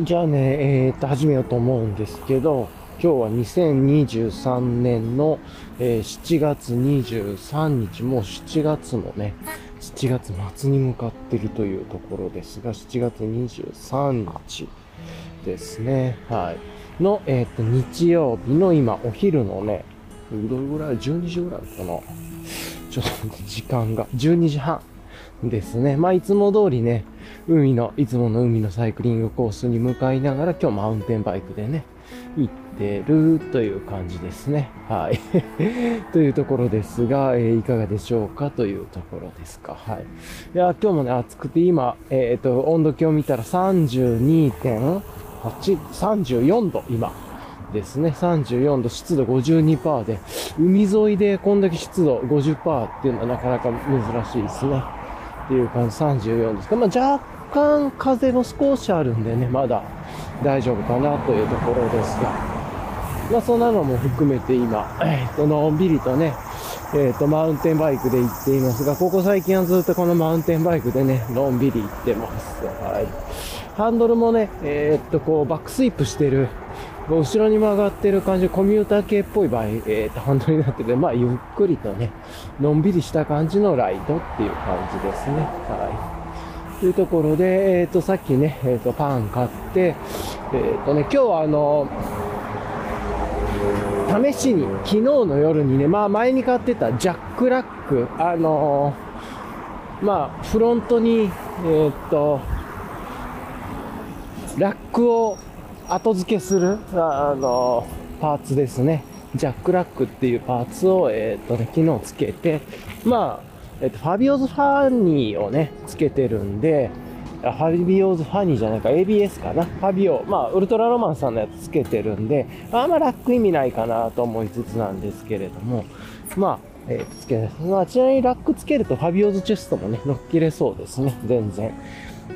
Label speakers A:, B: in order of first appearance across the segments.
A: じゃあね、えー、っと、始めようと思うんですけど、今日は2023年の、えー、7月23日、もう7月もね、7月末に向かってるというところですが、7月23日ですね。はい。の、えー、っと、日曜日の今、お昼のね、どれぐらい ?12 時ぐらいかな。ちょっと時間が、12時半ですね。まあ、いつも通りね、海の、いつもの海のサイクリングコースに向かいながら、今日マウンテンバイクでね、行ってるという感じですね。はい。というところですが、えー、いかがでしょうかというところですか。はい。いや、今日もね、暑くて今、えっ、ー、と、温度計を見たら32.8、34度、今。ですね。34度、湿度52%で、海沿いでこんだけ湿度50%っていうのはなかなか珍しいですね。っていう感じ、34ですか。まあ、若干風も少しあるんでね、まだ大丈夫かなというところですが、まあ、そんなのも含めて今、えっ、と、のんびりとね、えっ、と、マウンテンバイクで行っていますが、ここ最近はずっとこのマウンテンバイクでね、のんびり行ってます。はい。ハンドルもね、えっと、こう、バックスイープしてる、後ろに曲がってる感じ、コミューター系っぽい場合、えっと、ハンドルになってて、まあ、ゆっくりとね、のんびりした感じのライドっていう感じですね。はい。というところで、えっ、と、さっきね、えっ、と、パン買って、えっ、とね、今日はあの、試しに、昨日の夜にね、まあ前に買ってたジャックラック、あのまあ、フロントに、えっと、ラックを後付けする、あのパーツですね。ジャックラックっていうパーツを、えっ、とね、昨日つけて、まあ、えっと、ファビオズファニーをね、つけてるんで、ファビオズファニーじゃないか、ABS かな。ファビオ、まあ、ウルトラロマンさんのやつつけてるんで、あんまラック意味ないかなと思いつつなんですけれども、まあ、えー、つけます。まあ、ちなみにラックつけるとファビオズチェストもね、乗っ切れそうですね、全然。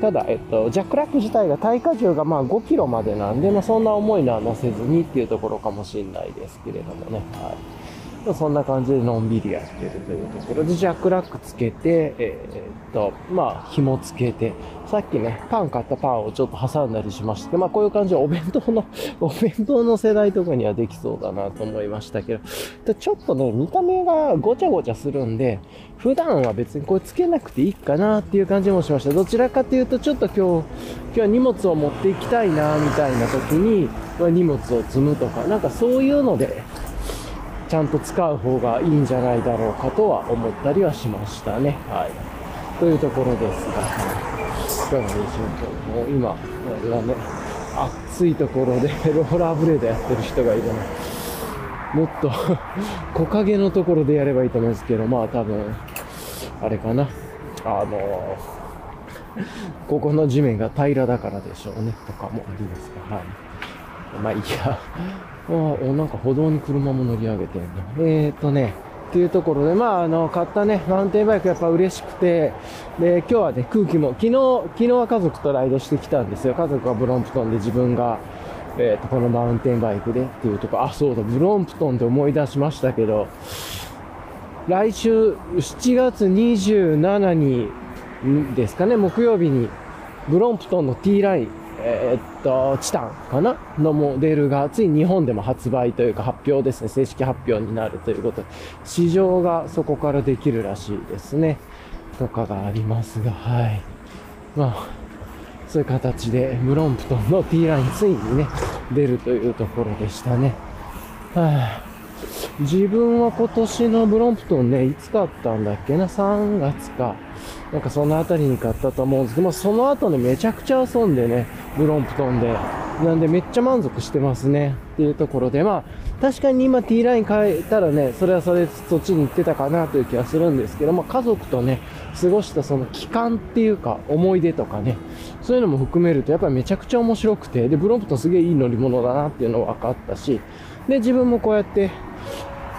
A: ただ、えっと、ジャックラック自体が耐荷重がまあ5キロまでなんで、まあ、そんな重いのは乗せずにっていうところかもしれないですけれどもね。はい。そんな感じでのんびりやってるというところで、ジャックラックつけて、えー、っと、まあ、紐つけて、さっきね、パン買ったパンをちょっと挟んだりしまして、まあ、こういう感じでお弁当の、お弁当の世代とかにはできそうだなと思いましたけど、ちょっとね、見た目がごちゃごちゃするんで、普段は別にこれつけなくていいかなっていう感じもしました。どちらかというと、ちょっと今日、今日は荷物を持っていきたいな、みたいな時にま、荷物を積むとか、なんかそういうので、ちゃんと使う方がいいんじゃないだろうかとは思ったりはしましたね。はい。というところですが、いかがでしょうか。もう今、これはね、暑いところで ローラーブレードやってる人がいるの。もっと 木陰のところでやればいいと思うんですけど、まあ多分、あれかな。あの ここの地面が平らだからでしょうね、とかもありますが、はい。まあいいや。あお、なんか歩道に車も乗り上げてんの。えー、っとね、っていうところで、まあ、あの、買ったね、マウンテンバイクやっぱ嬉しくて、で、今日はね、空気も、昨日、昨日は家族とライドしてきたんですよ。家族はブロンプトンで自分が、えー、っと、このマウンテンバイクでっていうところ、あ、そうだ、ブロンプトンって思い出しましたけど、来週7月27に、ですかね、木曜日に、ブロンプトンの T ライン、えー、っと、チタンかなのモデルが、つい日本でも発売というか発表ですね、正式発表になるということで、市場がそこからできるらしいですね。とかがありますが、はい。まあ、そういう形で、ブロンプトンの T ラインついにね、出るというところでしたね。はい、自分は今年のブロンプトンね、いつ買ったんだっけな ?3 月か。なんかその辺りに買ったと思うんですけど、まあ、その後ね、めちゃくちゃ遊んでね、ブロンプトンで。なんでめっちゃ満足してますね。っていうところで、まあ、確かに今 T ライン変えたらね、それはそれそっちに行ってたかなという気はするんですけど、まあ、家族とね、過ごしたその期間っていうか、思い出とかね、そういうのも含めると、やっぱりめちゃくちゃ面白くて、で、ブロンプトンすげえいい乗り物だなっていうの分かったし、で、自分もこうやって、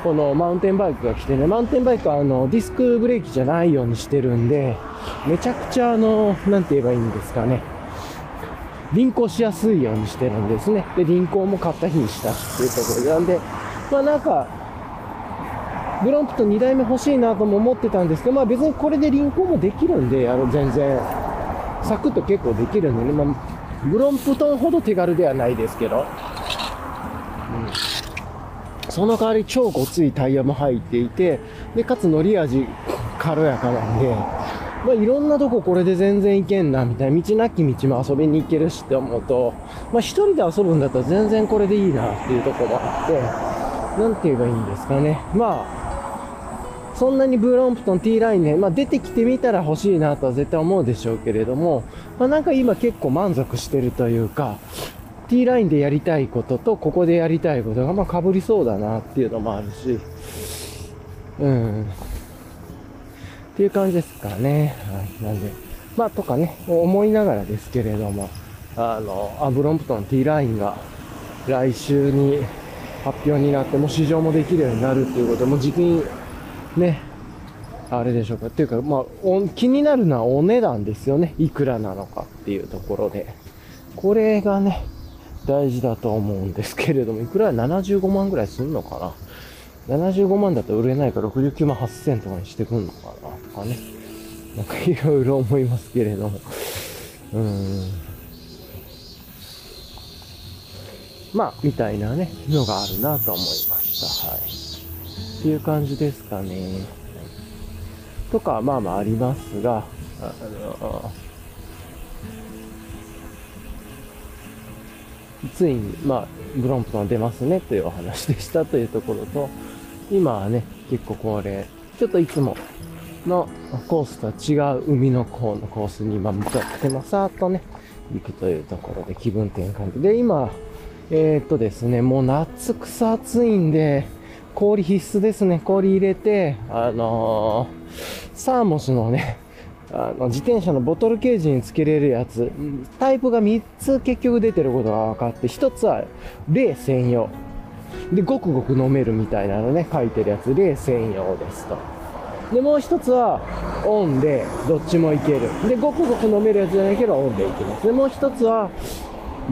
A: このマウンテンバイクが来てね、マウンテンバイクはあのディスクブレーキじゃないようにしてるんで、めちゃくちゃあの、なんて言えばいいんですかね。輪行しやすいようにしてるんですね。で、輪行も買った日にしたっていうところなんで、まあなんか、グロンプと2台目欲しいなとも思ってたんですけど、まあ別にこれで輪行もできるんで、あの全然、サクッと結構できるんでね、まあ、ブロンプトンほど手軽ではないですけど、うん、その代わり超ごついタイヤも入っていて、で、かつ乗り味軽やかなんで、まあ、いろんなとここれで全然行けんな、みたいな。道なき道も遊びに行けるしって思うと、まあ、一人で遊ぶんだったら全然これでいいなっていうとこもあって、なんて言えばいいんですかね。まあ、そんなにブロンプトン T ラインね、まあ、出てきてみたら欲しいなとは絶対思うでしょうけれども、まあ、なんか今結構満足してるというか、T ラインでやりたいこととここでやりたいことがまあ被りそうだなっていうのもあるし、うん。っていう感じですかね。はい。なんで、まあ、とかね、思いながらですけれども、あの、アブロンプトン T ラインが来週に発表になって、もう試乗もできるようになるっていうことで、もう時期に、ね、あれでしょうか。っていうか、まあ、気になるのはお値段ですよね。いくらなのかっていうところで。これがね、大事だと思うんですけれども、いくら75万ぐらいすんのかな。75万だと売れないから69万8000とかにしてくんのかなとかね。なんかいろいろ思いますけれども。うん。まあ、みたいなね、のがあるなと思いました。はい。っていう感じですかね。とか、まあまあありますが、あの、ついに、まあ、ブロンプトン出ますねというお話でしたというところと、今はね、結構これ、ちょっといつものコースとは違う海の方のコースに今向かってまさーっとね、行くというところで気分転換で。で、今、えー、っとですね、もう夏草暑いんで、氷必須ですね。氷入れて、あのー、サーモスのね、あの自転車のボトルケージにつけれるやつ、タイプが3つ結局出てることが分かって、1つは霊専用。で、ごくごく飲めるみたいなのね、書いてるやつ、霊専用ですと。で、もう一つは、温で、どっちもいける。で、ごくごく飲めるやつじゃないけど、温でいけます。で、もう一つは、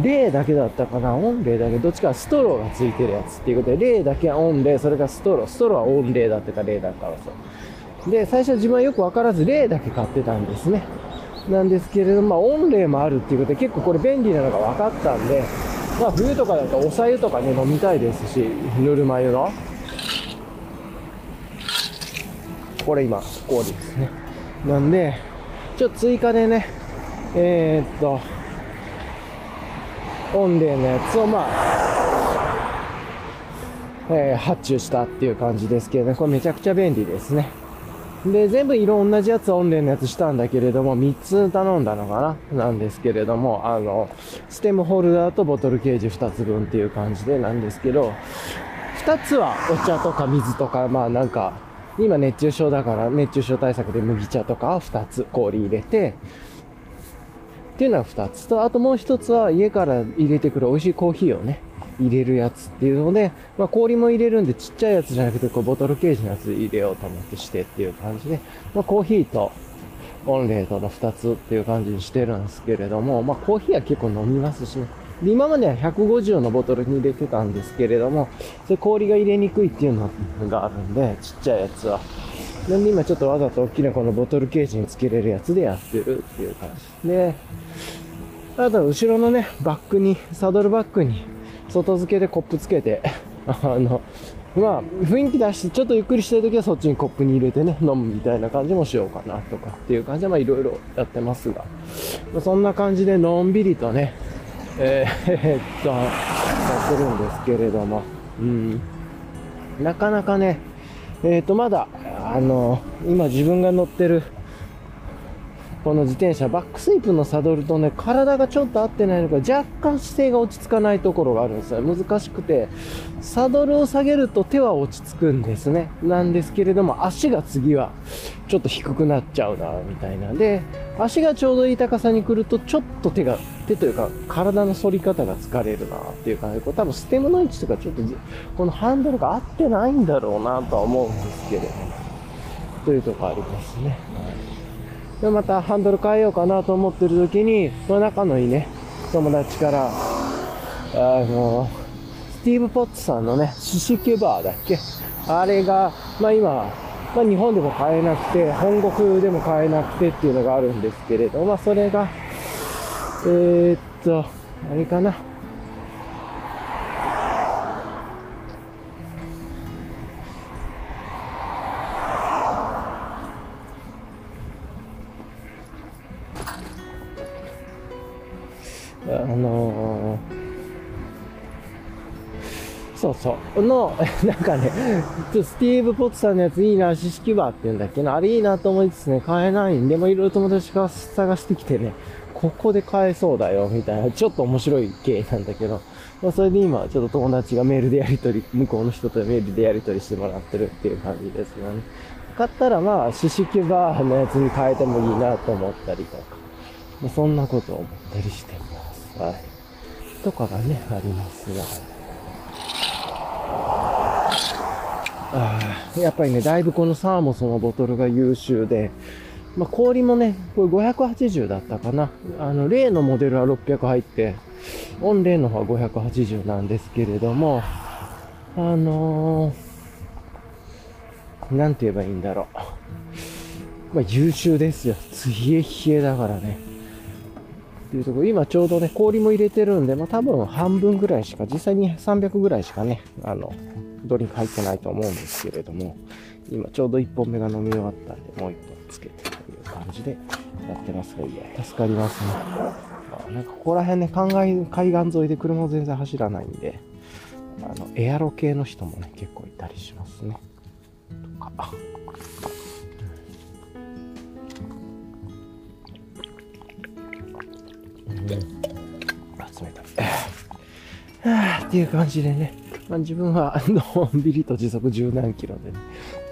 A: 冷だけだったかな温冷だけどっちかストローがついてるやつっていうことで、冷だけは温で、それがストロー。ストローは温冷だってか冷だったからそう。で、最初は自分はよくわからず冷だけ買ってたんですね。なんですけれども、まあ、温冷もあるっていうことで、結構これ便利なのが分かったんで、まあ冬とかだとおさゆとかね飲みたいですしぬるま湯の。これ今氷ですね。なんでちょっと追加でねえー、っと温冷のやつをまあ、えー、発注したっていう感じですけどね。これめちゃくちゃ便利ですね。で、全部色同じやつオンデンのやつしたんだけれども、3つ頼んだのかななんですけれども、あの、ステムホルダーとボトルケージ2つ分っていう感じでなんですけど、2つはお茶とか水とか、まあなんか、今熱中症だから熱中症対策で麦茶とかを2つ氷入れて、っていうのは2つと、あともう1つは家から入れてくる美味しいコーヒーをね、入れるやつっていうので、まあ、氷も入れるんでちっちゃいやつじゃなくて、こうボトルケージのやつ入れようと思ってしてっていう感じで、まあ、コーヒーとオンレートの2つっていう感じにしてるんですけれども、まあ、コーヒーは結構飲みますしね。で今までは150のボトルに入れてたんですけれども、それ氷が入れにくいっていうのがあるんで、ちっちゃいやつは。なんで今ちょっとわざと大きなこのボトルケージにつけれるやつでやってるっていう感じ。で、あと後ろのね、バックに、サドルバックに外付けでコップつけて、あの、まあ、雰囲気出して、ちょっとゆっくりしたい時はそっちにコップに入れてね、飲むみたいな感じもしようかなとかっていう感じで、まあいろいろやってますが、そんな感じでのんびりとね、えー、えー、っと、やってるんですけれども、うん、なかなかね、えー、っと、まだ、あの、今自分が乗ってるこの自転車、バックスイープのサドルとね、体がちょっと合ってないのか、若干姿勢が落ち着かないところがあるんですよ。難しくて、サドルを下げると手は落ち着くんですね。なんですけれども、足が次はちょっと低くなっちゃうな、みたいな。で、足がちょうどいい高さに来ると、ちょっと手が、手というか、体の反り方が疲れるな、っていう感じ、これ多分ステムの位置とかちょっと、このハンドルが合ってないんだろうな、とは思うんですけれども。というとこありますね。で、またハンドル変えようかなと思ってる時に、まあ、仲のいいね、友達から、あの、スティーブ・ポッツさんのね、シシケバーだっけ？あれが、まあ今、まあ日本でも買えなくて、本国でも買えなくてっていうのがあるんですけれど、まあそれが、えー、っと、あれかな？そう。の、なんかね、ちょスティーブ・ポッツさんのやついいな、知識バーって言うんだっけな。あれいいなと思いつつね、買えないんで、もいろいろ友達が探してきてね、ここで買えそうだよ、みたいな、ちょっと面白い系なんだけど、まあ、それで今、ちょっと友達がメールでやり取り、向こうの人とメールでやり取りしてもらってるっていう感じですよね。買ったらまあ、シシキバーのやつに変えてもいいなと思ったりとか、まあ、そんなことを思ったりしてます。はい。とかがね、ありますが。あやっぱりね、だいぶこのサーモスのボトルが優秀で、まあ、氷もね、これ580だったかな。あの、例のモデルは600入って、オンレーンの方は580なんですけれども、あのー、なんて言えばいいんだろう。まあ、優秀ですよ。冷え冷えだからね。ていうところ、今ちょうどね、氷も入れてるんで、まあ多分半分ぐらいしか、実際に300ぐらいしかね、あの、ドリンク入ってないと思うんですけれども、今ちょうど1本目が飲み終わったんで、もう1本つけてという感じでやってますが、いや、助かりますね。あなんかここら辺ね、海岸沿いで車も全然走らないんで、あの、エアロ系の人もね、結構いたりしますね。とか。あ、冷たい。っていう感じでね、まあ、自分はのんびりと時速十何キロでね、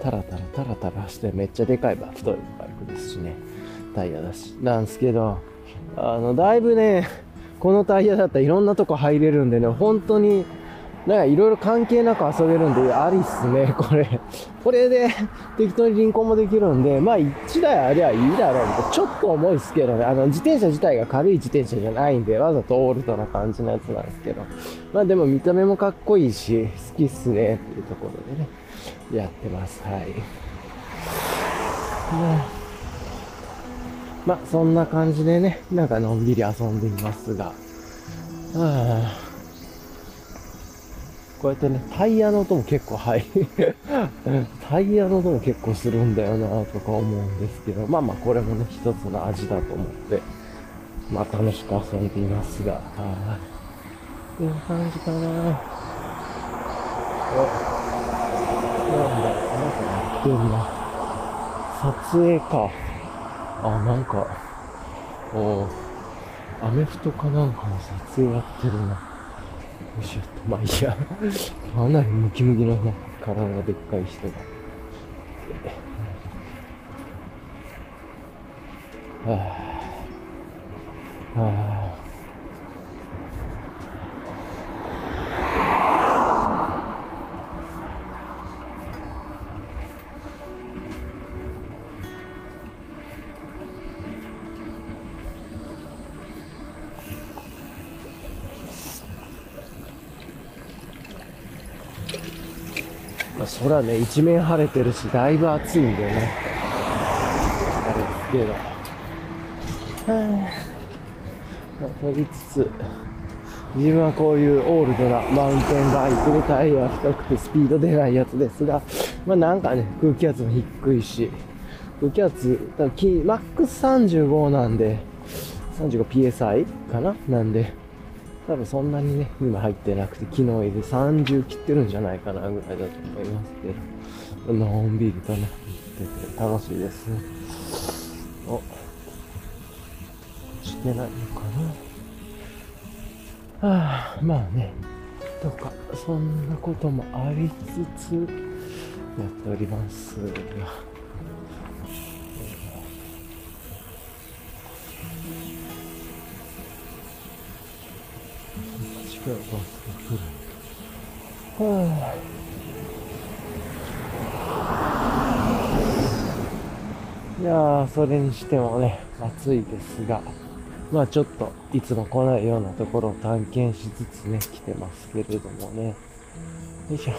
A: タラタラタラタラしてめっちゃでかいバ太いバイクですしね、タイヤだし、なんですけど、あの、だいぶね、このタイヤだったらいろんなとこ入れるんでね、本当になんかいろいろ関係なく遊べるんで、ありっすね、これ。これで 適当に輪行もできるんで、まあ1台ありゃいいだろうみたいな。ちょっと重いっすけどね、あの自転車自体が軽い自転車じゃないんで、わざとオールドな感じのやつなんですけど。まあでも見た目もかっこいいし、好きっすね、っていうところでね、やってます。はい。まあそんな感じでね、なんかのんびり遊んでいますが。はあこうやってね、タイヤの音も結構、はい。タイヤの音も結構するんだよなとか思うんですけど、まあまあこれもね、一つの味だと思って、まあ楽しく遊んでいますが、はい。こんな感じかなお、なんだ、なんかやってんな。撮影か。あ、なんか、おアメフトかなんかの撮影やってるな。よいしょっと。まあいいや。かなりムキムキのね、体がでっかい人が。はあ。はあ。まあ、空ね、一面晴れてるし、だいぶ暑いんだよね。あれですけど。はぁ、まあ、とりつつ、自分はこういうオールドなマウンテンバイクでタイヤ太くてスピード出ないやつですが、まあなんかね、空気圧も低いし、空気圧、マックス35なんで、35psi かな？なんで、多分そんなにね、今入ってなくて、昨日入れ30切ってるんじゃないかなぐらいだと思いますけど、のんびりとね、行ってて楽しいですね。お、してないのかなはあ、まあね、とか、そんなこともありつつ、やっておりますが、今日バスが来る。はあ、いや、それにしてもね、暑いですが、まあちょっといつも来ないようなところを探検しつつね、来てますけれどもね。よいしょ。あ、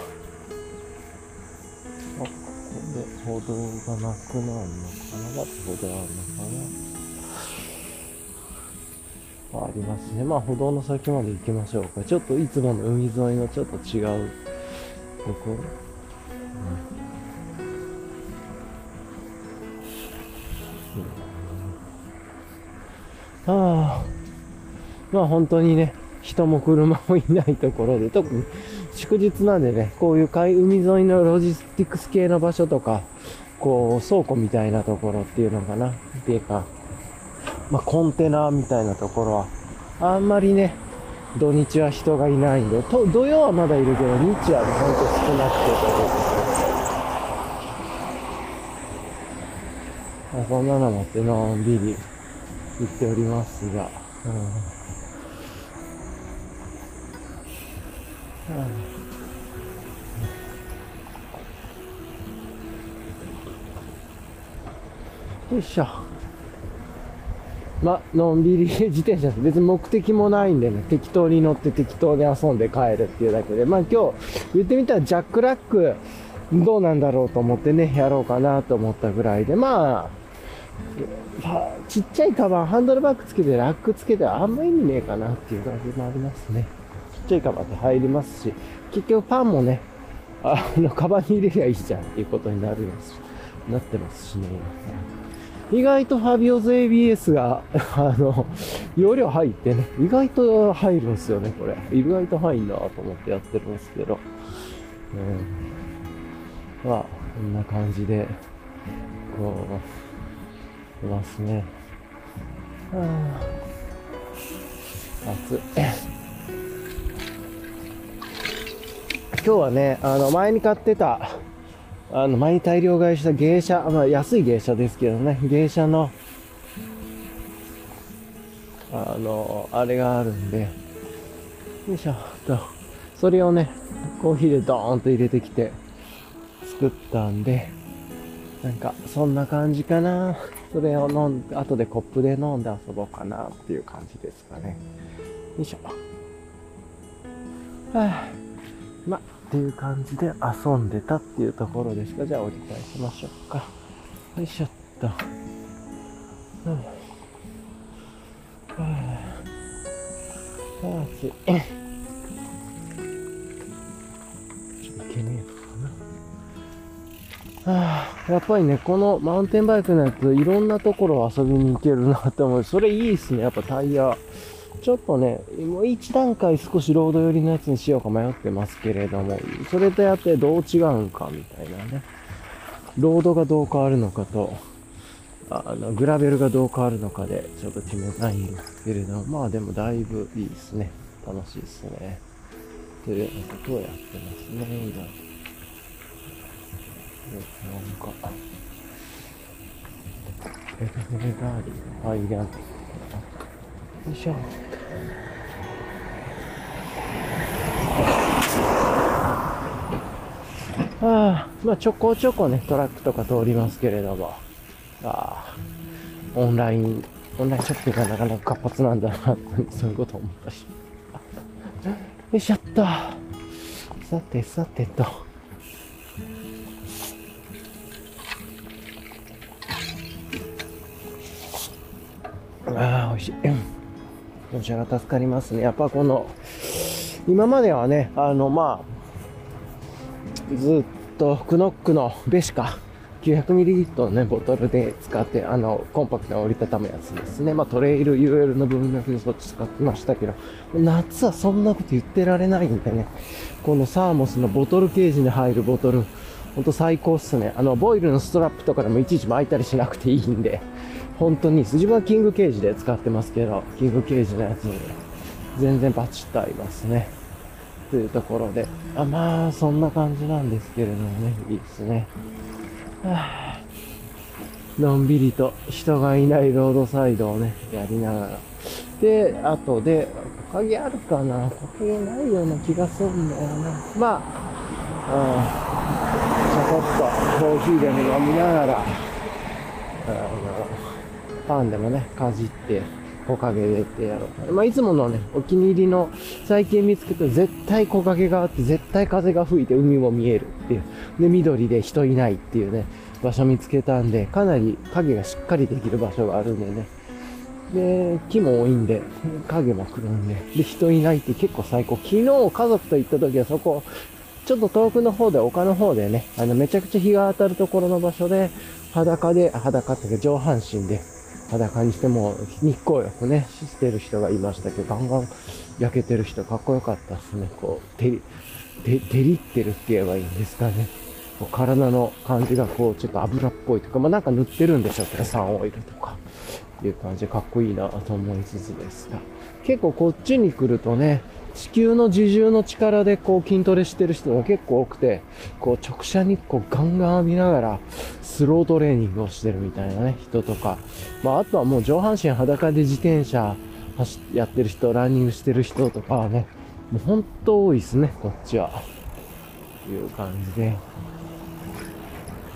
A: ここで歩道がなくなるのかな？まず歩道あるのかな？ありますね。まあ歩道の先まで行きましょうか。ちょっといつもの海沿いのちょっと違うところ。うんああ、まあ本当にね、人も車もいないところで、特に祝日なんでね、こういう海海沿いのロジスティクス系の場所とか、こう倉庫みたいなところっていうのかな、っていうか、まあコンテナみたいなところは、あんまりね、土日は人がいないんで、と土曜はまだいるけど、日はね、ほんと少なくてということで。あそんなのもってのんびり行っておりますが、うんよいしょ。ま、のんびり自転車です。別に目的もないんでね、適当に乗って適当に遊んで帰るっていうだけで、まあ今日言ってみたらジャックラックどうなんだろうと思ってね、やろうかなと思ったぐらいで、まあ、ちっちゃいカバン、ハンドルバッグつけてラックつけてあんま意味ねえかなっていう感じもありますね。ちっちゃいカバンって入りますし、結局パンもね、あの、カバンに入れりゃいいじゃんっていうことになるなってますしね。意外とファビオズ ABS が、あの、容量入ってね、意外と入るんですよね、これ。意外と入んなと思ってやってるんですけど。うん。まあ、こんな感じで、こう、いますね。はあ、暑い。今日はね、あの、前に買ってた、あの、前に大量買いした芸者、まあ安い芸者ですけどね、芸者の、あの、あれがあるんで、よいしょ、と、それをね、コーヒーでドーンと入れてきて、作ったんで、なんか、そんな感じかな。それを飲ん、後でコップで飲んで遊ぼうかなっていう感じですかね。よいしょ。はあ、まっていう感じで遊んでたっていうところですが、じゃあ折り返しましょうか。よいしょっと。うん。はあ、暑い。いけねえのかな。はあ、やっぱりね、このマウンテンバイクのやつ、いろんなところ遊びに行けるなって思う。それいいっすね、やっぱタイヤ。ちょっとね、もう一段階少しロード寄りのやつにしようか迷ってますけれども、それとやってどう違うんかみたいなね。ロードがどう変わるのかと、あの、グラベルがどう変わるのかでちょっと決めないんですけれども、まあでもだいぶいいですね。楽しいですね。というようなことをやってますね、今。なんか、エフェガーリー、アイランド。よいしょ。ああ、まあちょこちょこね、トラックとか通りますけれども、ああ、オンライン、オンラインショッピングがなかなか活発なんだな、そういうこと思ったし。よいしょっと。さてさてと。ああ、美味しい。気持ちが助かりますね。やっぱこの、今まではね、あの、まあ、ずっとクノックのベシカ、900ml のね、ボトルで使って、あの、コンパクトな折りたたむやつですね。まあ、トレイル UL の文脈でそっち使ってましたけど、夏はそんなこと言ってられないんでね、このサーモスのボトルケージに入るボトル、ほんと最高っすね。あの、ボイルのストラップとかでもいちいち巻いたりしなくていいんで、本当に、自分はキングケージで使ってますけど、キングケージのやつに全然バチッと合いますね。というところで、あまあ、そんな感じなんですけれどもね、いいですね。はあ、のんびりと人がいないロードサイドをね、やりながら。で、あとで、木陰あるかな？木陰ないような気がするんだよな。まあ、うん、ちょこっとコーヒーでも飲みながら、あの、パンでもね、かじって、木陰でってやろうまあ、いつものね、お気に入りの、最近見つけて絶対木陰があって、絶対風が吹いて海も見えるっていう。で、緑で人いないっていうね、場所見つけたんで、かなり影がしっかりできる場所があるんでね、で、木も多いんで、影も来るんで、で、人いないって結構最高。昨日家族と行った時はそこ、ちょっと遠くの方で、丘の方でね、あの、めちゃくちゃ日が当たるところの場所で、裸で、裸っていうか上半身で、裸にしても日光浴ね、してる人がいましたけど、ガンガン焼けてる人かっこよかったですね。こう、照り、照りってるって言えばいいんですかね。こう体の感じがこう、ちょっと油っぽいとか、まあなんか塗ってるんでしょうけど、サンオイルとか。いう感じでかっこいいなと思いつつですが。結構こっちに来るとね、地球の自重の力でこう筋トレしてる人が結構多くて、こう直射日光ガンガン浴びながらスロートレーニングをしてるみたいなね、人とか。まああとはもう上半身裸で自転車走やってる人、ランニングしてる人とかはね、もう本当多いですね、こっちは。いう感じで。で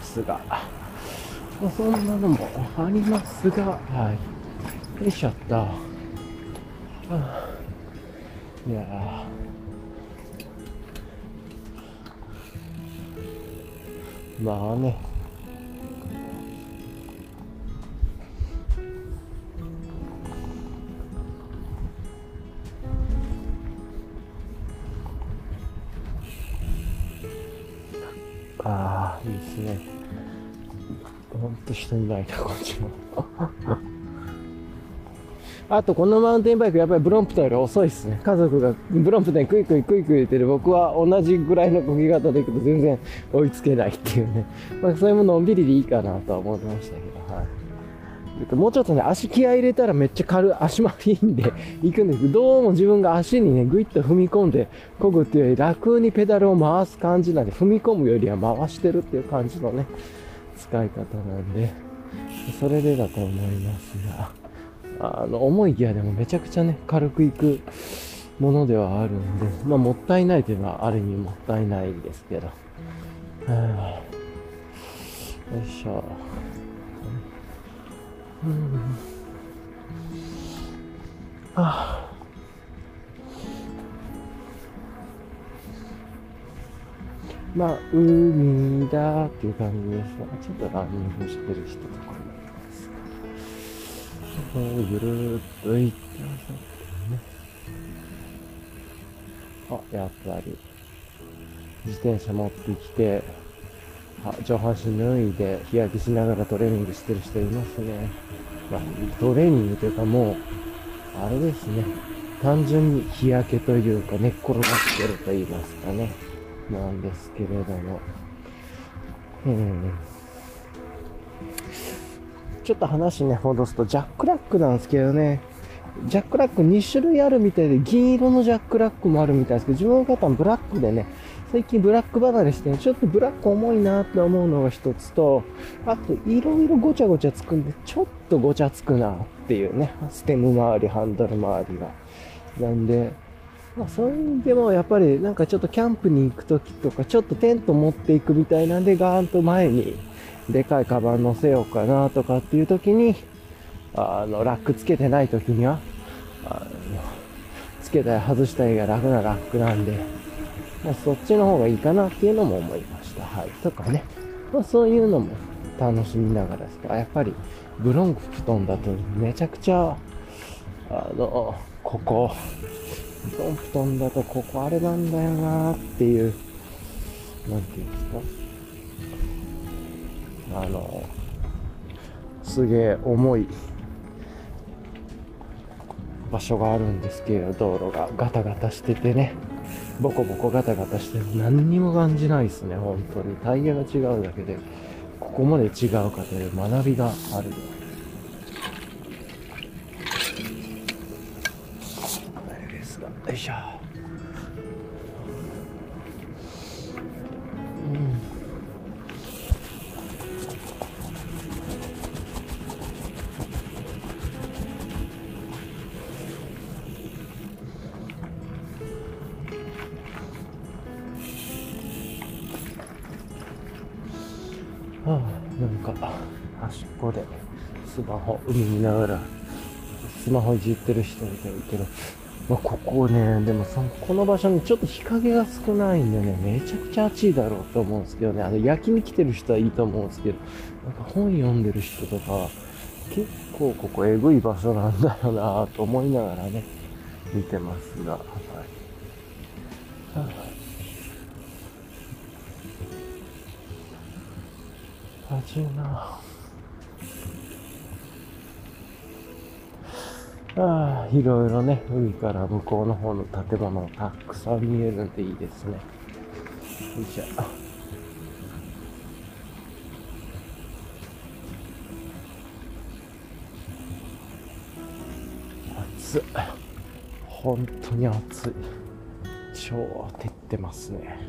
A: すが。まあ、そんなのもありますが、はい。よいしょっと。はあ、いやまあね。ああ、いいですね。ほんと人いないな、こっちも。あと、このマウンテンバイク、やっぱりブロンプトンより遅いですね。家族がブロンプトにクイクイクイクイ言ってる僕は同じぐらいの漕ぎ方で行くと全然追いつけないっていうね。まあ、それものんびりでいいかなとは思ってましたけど、はい。もうちょっとね、足気合入れたらめっちゃ軽い、足回りいいんで 行くんですけど、どうも自分が足にね、ぐいっと踏み込んで漕ぐっていうより楽にペダルを回す感じなんで、踏み込むよりは回してるっていう感じのね、使い方なんで、それでだと思いますが、あの、重いギアでもめちゃくちゃね、軽くいくものではあるんで、まあ、もったいないというのはある意味もったいないですけど。よいしょ。うん。ああまあ、海だっていう感じですが、ちょっとランニングしてる人とかが、ゆるーっと行ってあさってね。あ、やっぱり、自転車持ってきて、上半身脱いで日焼けしながらトレーニングしてる人いますね。まあ、トレーニングというかもう、あれですね。単純に日焼けというか寝っ転がってると言いますかね。なんですけれども、うん、ちょっと話ね、戻すと、ジャックラックなんですけどね、ジャックラック2種類あるみたいで、銀色のジャックラックもあるみたいですけど、自分の方はブラックでね、最近ブラック離れしてね、ちょっとブラック重いなって思うのが一つと、あと、いろいろごちゃごちゃつくんで、ちょっとごちゃつくなっていうね、ステム周り、ハンドル周りが。なんで、まあ、そういう意味でもやっぱりなんかちょっとキャンプに行く時とかちょっとテント持っていくみたいなんでガーンと前にでかいカバン乗せようかなとかっていう時にあのラックつけてない時にはあのつけたり外したりが楽なラックなんで、まあ、そっちの方がいいかなっていうのも思いました。はい。とかね。まあ、そういうのも楽しみながらですか。やっぱりブロンク布団だとめちゃくちゃあの、ここ、トンプトンだとここあれなんだよなっていう、なんていうんですか？あの、すげえ重い場所があるんですけど、道路がガタガタしててね、ボコボコガタガタして何にも感じないですね、本当に。タイヤが違うだけで、ここまで違うかという学びがある。海見ながらスマホいじってる人みたいけどまあ、ここね、でもその、この場所にちょっと日陰が少ないんでね、めちゃくちゃ暑いだろうと思うんですけどね、あの、焼きに来てる人はいいと思うんですけど、なんか本読んでる人とか、結構ここえぐい場所なんだよなと思いながらね、見てますが、はい。はあ、暑いな。ああ、いろいろね、海から向こうの方の建物たくさん見えるんでいいですね。よいしょ。暑い。本当に暑い。超照ってますね。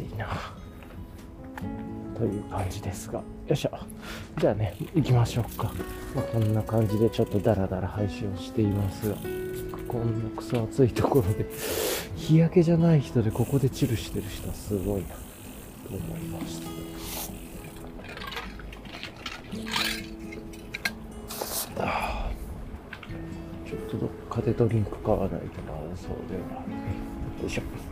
A: 暑いな。という感じですが。よいしょ。じゃあね行きましょうか、まあ、こんな感じでちょっとダラダラ配信をしています。がこんなクソ暑いところで 日焼けじゃない人でここでチルしてる人はすごいな。と思いました。ちょっとどっかでドリンク買わないとまずそうでは。よいしょ。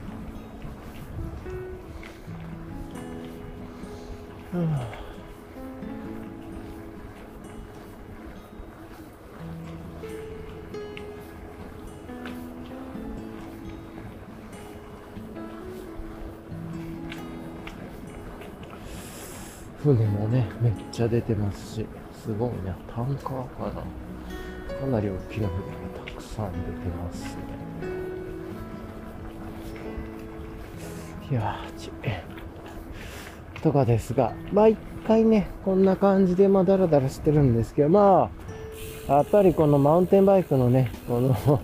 A: ちゃ出てますしすごいな。タンカーかなかなり大きな船がたくさん出てますね。いやーちとかですが毎回ねこんな感じでまあダラダラしてるんですけどまあやっぱりこのマウンテンバイクのねこの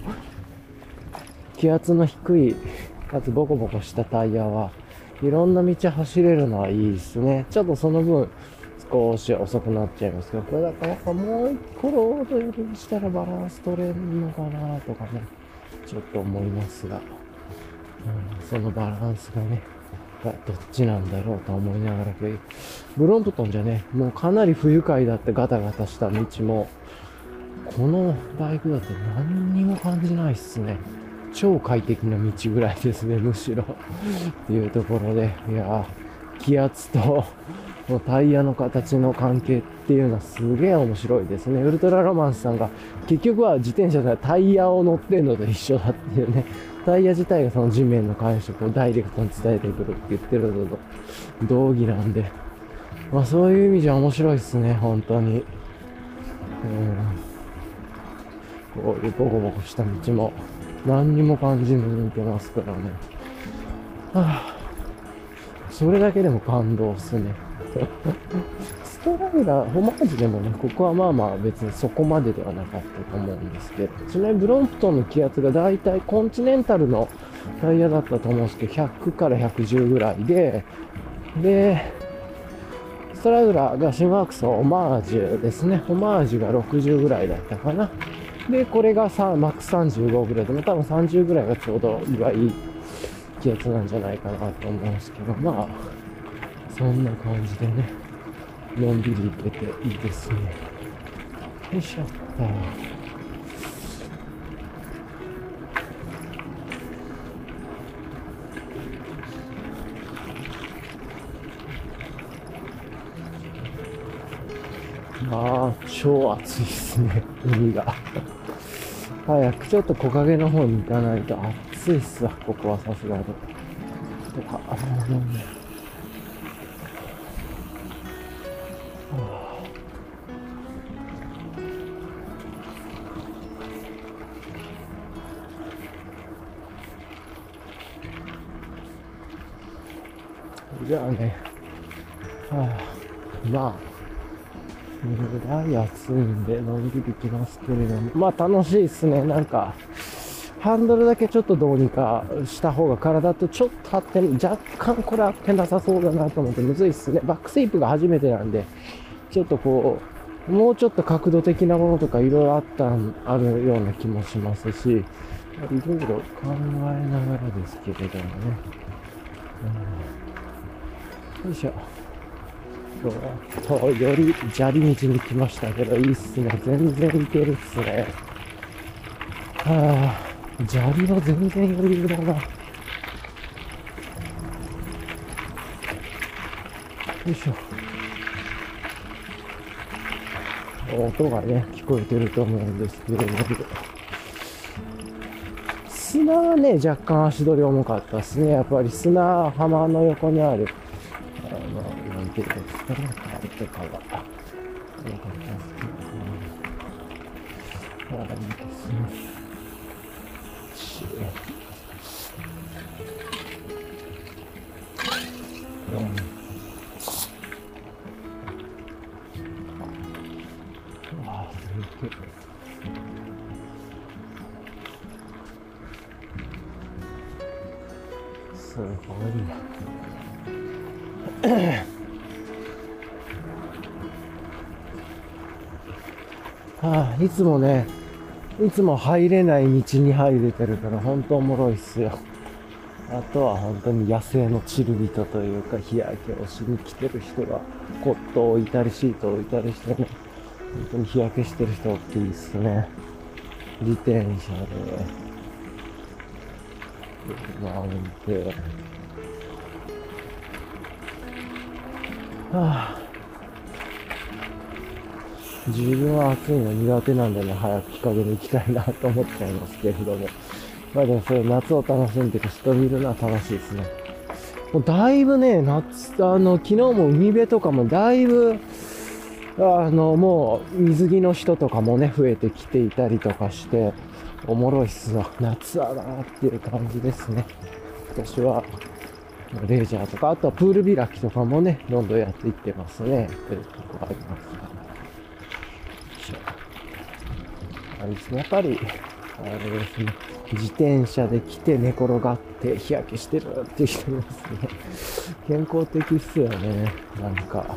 A: 気圧の低いかつボコボコしたタイヤはいろんな道走れるのはいいですね。ちょっとその分、少し遅くなっちゃいますけど、これだからもう一個ロード寄りにしたらバランス取れるのかなとかね、ちょっと思いますが、うん、そのバランスがね、どっちなんだろうと思いながら、ブロンプトンじゃね、もうかなり不愉快だってガタガタした道も、このバイクだと何にも感じないっすね。超快適な道ぐらいですね、むしろ。っていうところで、いや気圧とのタイヤの形の関係っていうのはすげえ面白いですね。ウルトラロマンスさんが結局は自転車ではタイヤを乗ってるのと一緒だっていうね。タイヤ自体がその地面の感触をダイレクトに伝えてくるって言ってるのと同義なんで。まあそういう意味じゃ面白いですね、本当に。うん。こういうボコボコした道も何にも感じずに行けますからね。はあ、それだけでも感動っすね。ストライダー、ホマージュでもね、ここはまあまあ別にそこまでではなかったと思うんですけど、ちなみにブロンプトンの気圧がだいたいコンチネンタルのタイヤだったと思うんですけど、100から110ぐらいで、で、ストライダーがシンワークスオマージュですね。オマージュが60ぐらいだったかな。で、これがさマックス35ぐらいでも多分30ぐらいがちょうどいい気圧なんじゃないかなと思うんですけど、まあ、そんな感じでね、のんびり行けていいですね。よいしょっと。ああ、超暑いっすね、海が。早くちょっと木陰の方に行かないと暑いっすわ、ここはさすがに。とか、あのね。じゃあね、はあ、まあ、ぐらい暑いんで、のんびり来ますけれども。まあ楽しいですね。なんか、ハンドルだけちょっとどうにかした方が体とちょっと合って、若干これ合ってなさそうだなと思ってむずいっすね。バックスイープが初めてなんで、ちょっとこう、もうちょっと角度的なものとかいろいろあったん、あるような気もしますし、いろいろ考えながらですけれどもね。うん、よいしょ。と、より砂利道に来ましたけど、いいっすね。全然いけるっすね。はあ、砂利は全然余裕だな。よいしょ。音がね、聞こえてると思うんですけれども。砂はね、若干足取り重かったですね。やっぱり砂浜の横にある、つもね、いつも入れない道に入れてるから、本当おもろいっすよ。あとは本当に野生のチル人というか、日焼けをしに来てる人が、コットを置いたり、シートを置いたりしてね、本当に日焼けしてる人大きいっすね。自転車で、車運転。はあ、自分は暑いの苦手なんでね、早く日陰に行きたいなと思っちゃいますけれども。まあでもそれ夏を楽しんでる人見るのは楽しいですね。もうだいぶね、夏、あの、昨日も海辺とかもだいぶ、あの、もう水着の人とかもね、増えてきていたりとかして、おもろいっすわ。夏だなーっていう感じですね。今年は、レジャーとか、あとはプール開きとかもね、どんどんやっていってますね。というところありますが。感じですね、やっぱり、あれですね、自転車で来て寝転がって日焼けしてるっていう人いますね。健康的っすよね、なんか。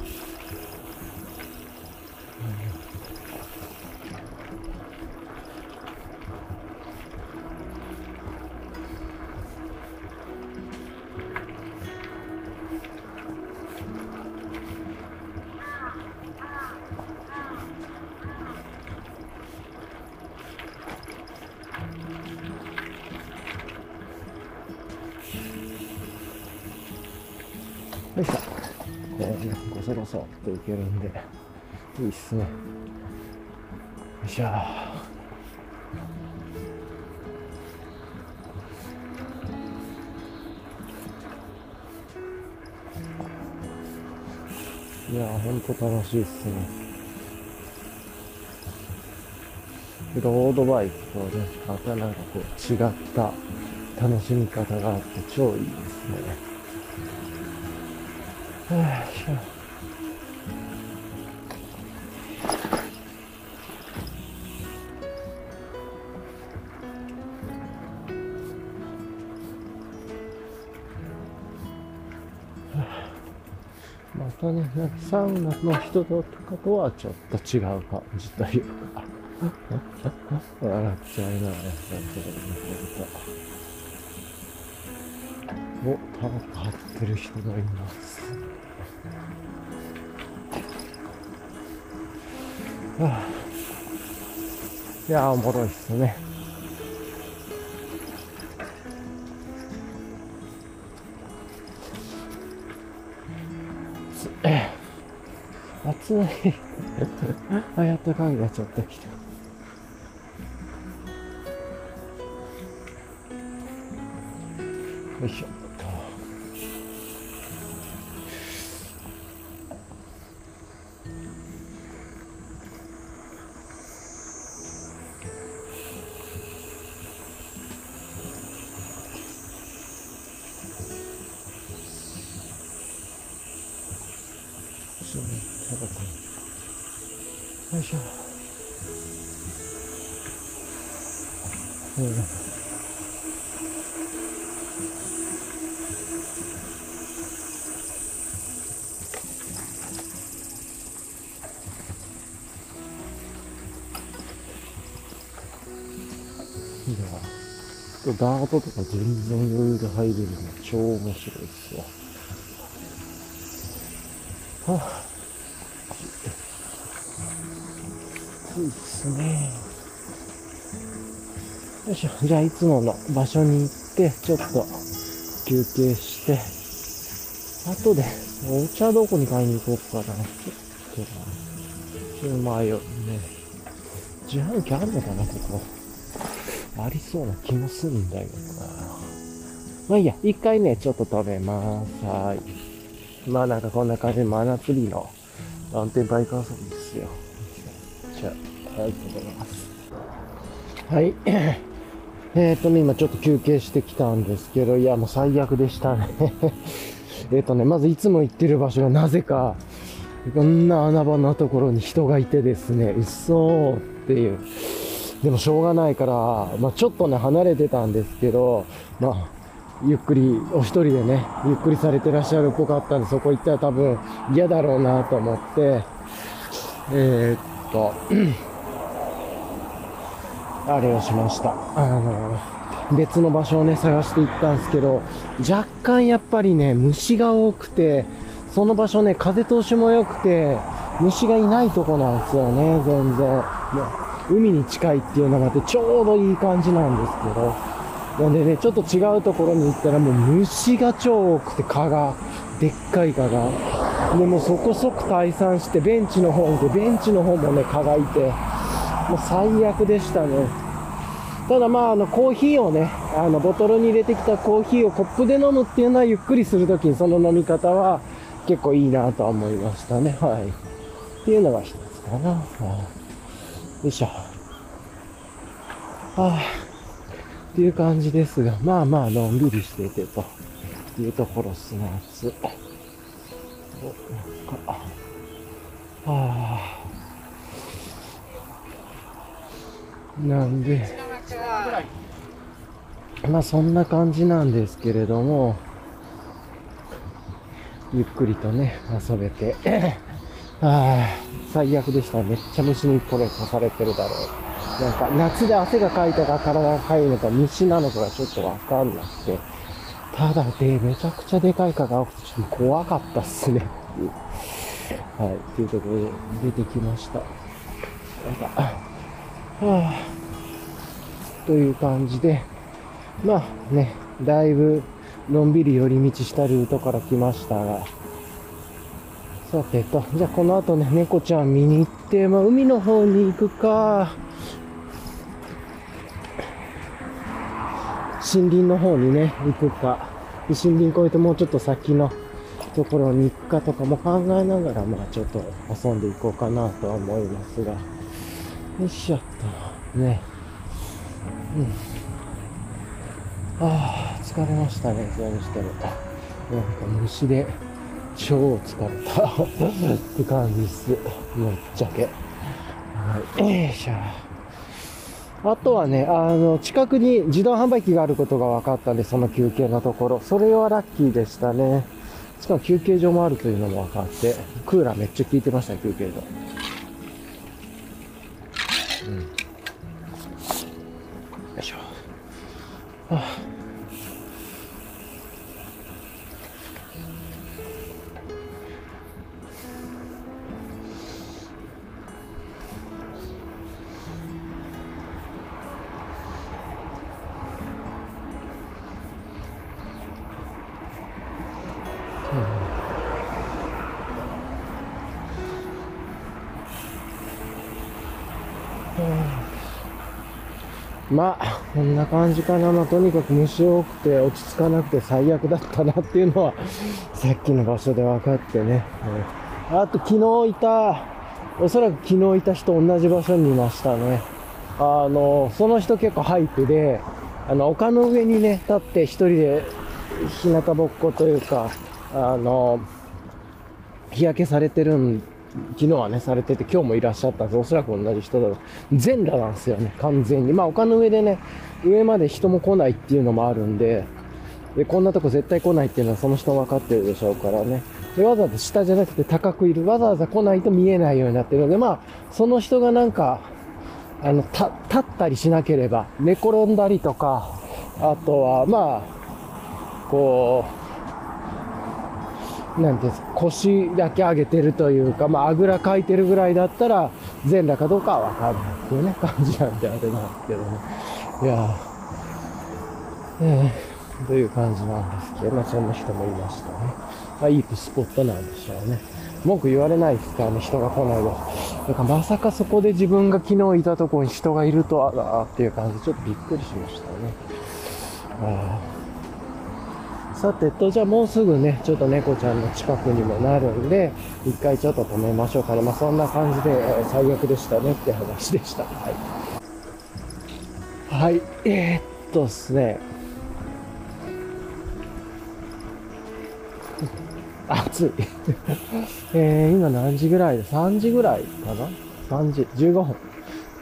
A: いいっすね。よいしょ。いや、ほんと楽しいっすね。ロードバイクとね、またなんかこう違った楽しみ方があって超いいですね。サウナの人とかとはちょっと違う感じというか、笑っちゃいな、やっぱりそれ見てると。お、タバコ張ってる人がいます。はあ、いやー、おもろいっすね。あ、やっと影がちょっと来た。よよいしょ。うんいや、ダートとか全然余裕で入れるの超面白いですわ。ですね。よいしょ。じゃあ、いつもの場所に行って、ちょっと休憩して、後で、お茶どこに買いに行こうかな。ちょっとな、ちょっと迷うね。自販機あるのかな、ここ。ありそうな気もするんだよな。まあいいや、一回ね、ちょっと止めます。はい。まあなんかこんな感じで真夏日のマウンテンバイク遊び。あ、ありがとうございます。はい。えっとね、今ちょっと休憩してきたんですけど、いやもう最悪でしたね。えっとね、まずいつも行ってる場所がなぜか、こんな穴場なところに人がいてですね、うっそーっていう。でもしょうがないから、まあちょっとね、離れてたんですけど、まあ、ゆっくり、お一人でね、ゆっくりされてらっしゃるっぽかったんで、そこ行ったら多分嫌だろうなと思って、えーっと、あれをしました。あの、別の場所をね、探して行ったんですけど、若干やっぱりね、虫が多くて、その場所ね、風通しも良くて、虫がいないとこなんですよね、全然。ね海に近いっていうのがあって、ちょうどいい感じなんですけど。なんでね、ちょっと違うところに行ったらもう虫が超多くて蚊が、でっかい蚊が。でもそこそこ退散して、ベンチの方にて、ベンチの方もね、蚊がいて、もう最悪でしたね。ただまあ、あの、コーヒーをね、あの、ボトルに入れてきたコーヒーをコップで飲むっていうのはゆっくりするときにその飲み方は結構いいなとは思いましたね。はい。っていうのが一つかな。はいよいしょ。はあ、っていう感じですが、まあまあ、のんびりしていてというところっすな、つ。お、なんか、はあ。なんで、まあそんな感じなんですけれども、ゆっくりとね、遊べて、ああ、最悪でした。めっちゃ虫にこれ刺されてるだろう。なんか、夏で汗がかいたか体がかゆいのか虫なのかがちょっとわかんなくて。ただで、めちゃくちゃでかい蚊が多くて、ちょっと怖かったっすね。はい、っていうところで出てきました。なんか、はあ、という感じで、まあね、だいぶのんびり寄り道したルートから来ましたが、さてと、じゃあこの後ね、猫ちゃん見に行って、まあ海の方に行くか、森林の方にね、行くか、森林越えてもうちょっと先のところに行くかとかも考えながら、まあちょっと遊んでいこうかなとは思いますが、よいしょ、ね。うん。ああ、疲れましたね、それにしても。なんか虫で超疲れたって感じです。ぶっちゃけ。はい。よいしょ。あとはね、あの、近くに自動販売機があることが分かったんで、その休憩のところ。それはラッキーでしたね。しかも休憩所もあるというのも分かって、クーラーめっちゃ効いてましたね、休憩所。うん。よいしょ。はあまあ、こんな感じかな。まあ、とにかく虫多くて落ち着かなくて最悪だったなっていうのは、さっきの場所で分かってね。あと、昨日いた、おそらく昨日いた人同じ場所にいましたね。あの、その人結構ハイプで、あの、丘の上にね、立って一人で日向ぼっこというか、あの、日焼けされてるん昨日はね、されてて、今日もいらっしゃったんです。おそらく同じ人だろう。全裸なんですよね、完全に。まあ、丘の上でね、上まで人も来ないっていうのもあるんで、で、こんなとこ絶対来ないっていうのはその人分かってるでしょうからね。で、わざわざ下じゃなくて高くいる。わざわざ来ないと見えないようになってるので、まあ、その人がなんか、あの、立ったりしなければ、寝転んだりとか、あとは、まあ、こう、なんて、腰だけ上げてるというか、まあ、あぐらかいてるぐらいだったら、全裸かどうかはわかんないっていうね、感じなんであれなんですけどね。いやええという感じなんですけど、まあ、そんな人もいましたね。まあ、いいスポットなんでしょうね。文句言われないですからね、人が来ないで。だからまさかそこで自分が昨日いたところに人がいるとはなっていう感じで、ちょっとびっくりしましたね。あさてと、じゃあもうすぐね、ちょっと猫ちゃんの近くにもなるんで、一回ちょっと止めましょうかね。まあそんな感じで、えー最悪でしたねって話でした。はい。はい、えー、っとですね。暑い。えー、今何時ぐらい？で ?3 時ぐらいかな ?3 時、15分。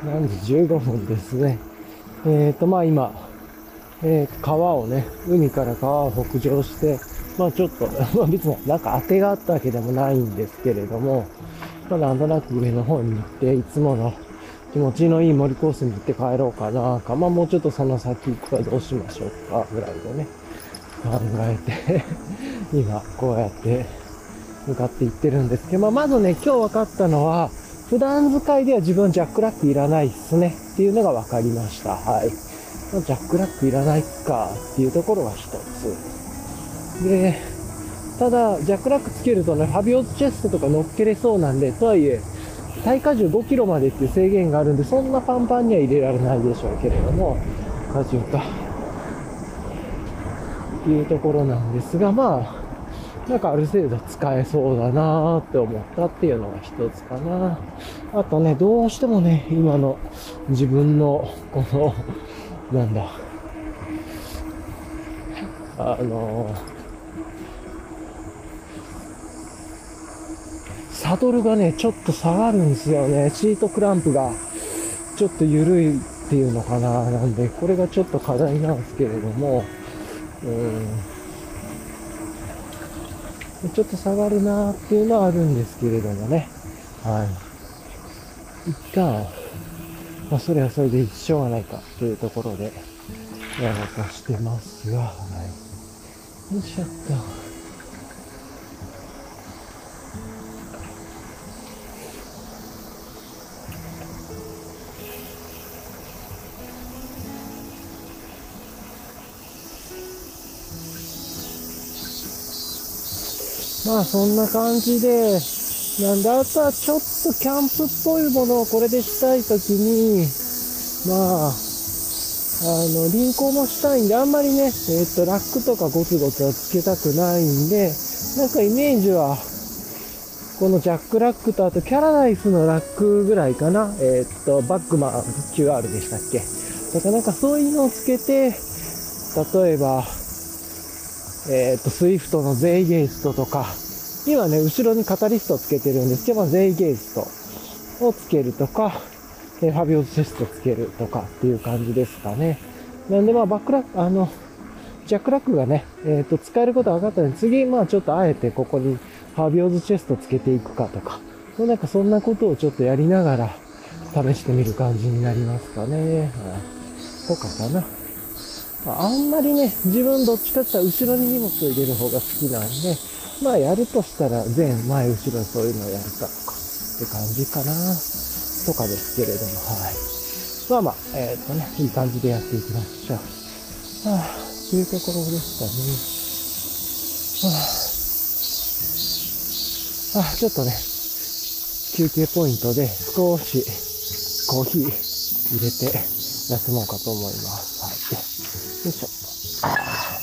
A: 何時？15分ですね。えーと、まあ今、えー、川をね、海から川を北上して、まあちょっと、まあ別になんか当てがあったわけでもないんですけれども、まあなんとなく上の方に行って、いつもの気持ちのいい森コースに行って帰ろうかなか、まあもうちょっとその先行くかどうしましょうか、ぐらいでね、考えて、今こうやって向かって行ってるんですけど、まあまずね、今日分かったのは、普段使いでは自分ジャックラックいらないっすねっていうのが分かりました。はい。ジャックラックいらないかっていうところが一つ。で、ただ、ジャックラックつけるとね、ファビオチェストとか乗っけれそうなんで、とはいえ、耐荷重5キロまでっていう制限があるんで、そんなパンパンには入れられないでしょうけれども、荷重か。ていうところなんですが、まあ、なんかある程度使えそうだなーって思ったっていうのが一つかな。あとね、どうしてもね、今の自分の、この、なんだ、あのサドルがね、ちょっと下がるんですよね。シートクランプがちょっと緩いっていうのかな。なんで、これがちょっと課題なんですけれども、うん、ちょっと下がるなーっていうのはあるんですけれどもね。はい。一旦、まあ、それはそれでしょうがないかというところで、やろうとしてますが、はい。よいしょっと。まあそんな感じで、なんであとはちょっとキャンプっぽいものをこれでしたいときに、まあ、あの、輪行もしたいんで、あんまりね、えっ、と、ラックとかゴツゴツはつけたくないんで、なんかイメージは、このジャックラックとあとキャラダイスのラックぐらいかな。えっ、と、バックマン QR でしたっけ。だからなんかそういうのをつけて、例えば、えっ、と、 Swift の Zeitgeist とか、今ね、後ろに Catalyst をつけてるんですけど、まあ、 Zeitgeist をつけるとか、え Fabio's Chest つけるとかっていう感じですかね。なんでまあ、バックラック、あの、 Jack Rack がね、えっ、と、使えることは分かったので、次、まあちょっとあえてここに Fabio's Chest つけていくかとか、なんかそんなことをちょっとやりながら試してみる感じになりますかね。はい。とかかな。あんまりね、自分どっちかって言ったら後ろに荷物を入れる方が好きなんで、まあやるとしたら前、前、後ろそういうのをやるかとかって感じかな。とかですけれども、はい。まあまあ、えっ、とね、いい感じでやっていきましょう。はあ、というところですかね。はあ、あ、ちょっとね、休憩ポイントで少しコーヒー入れて休もうかと思います。はい。よいしょ。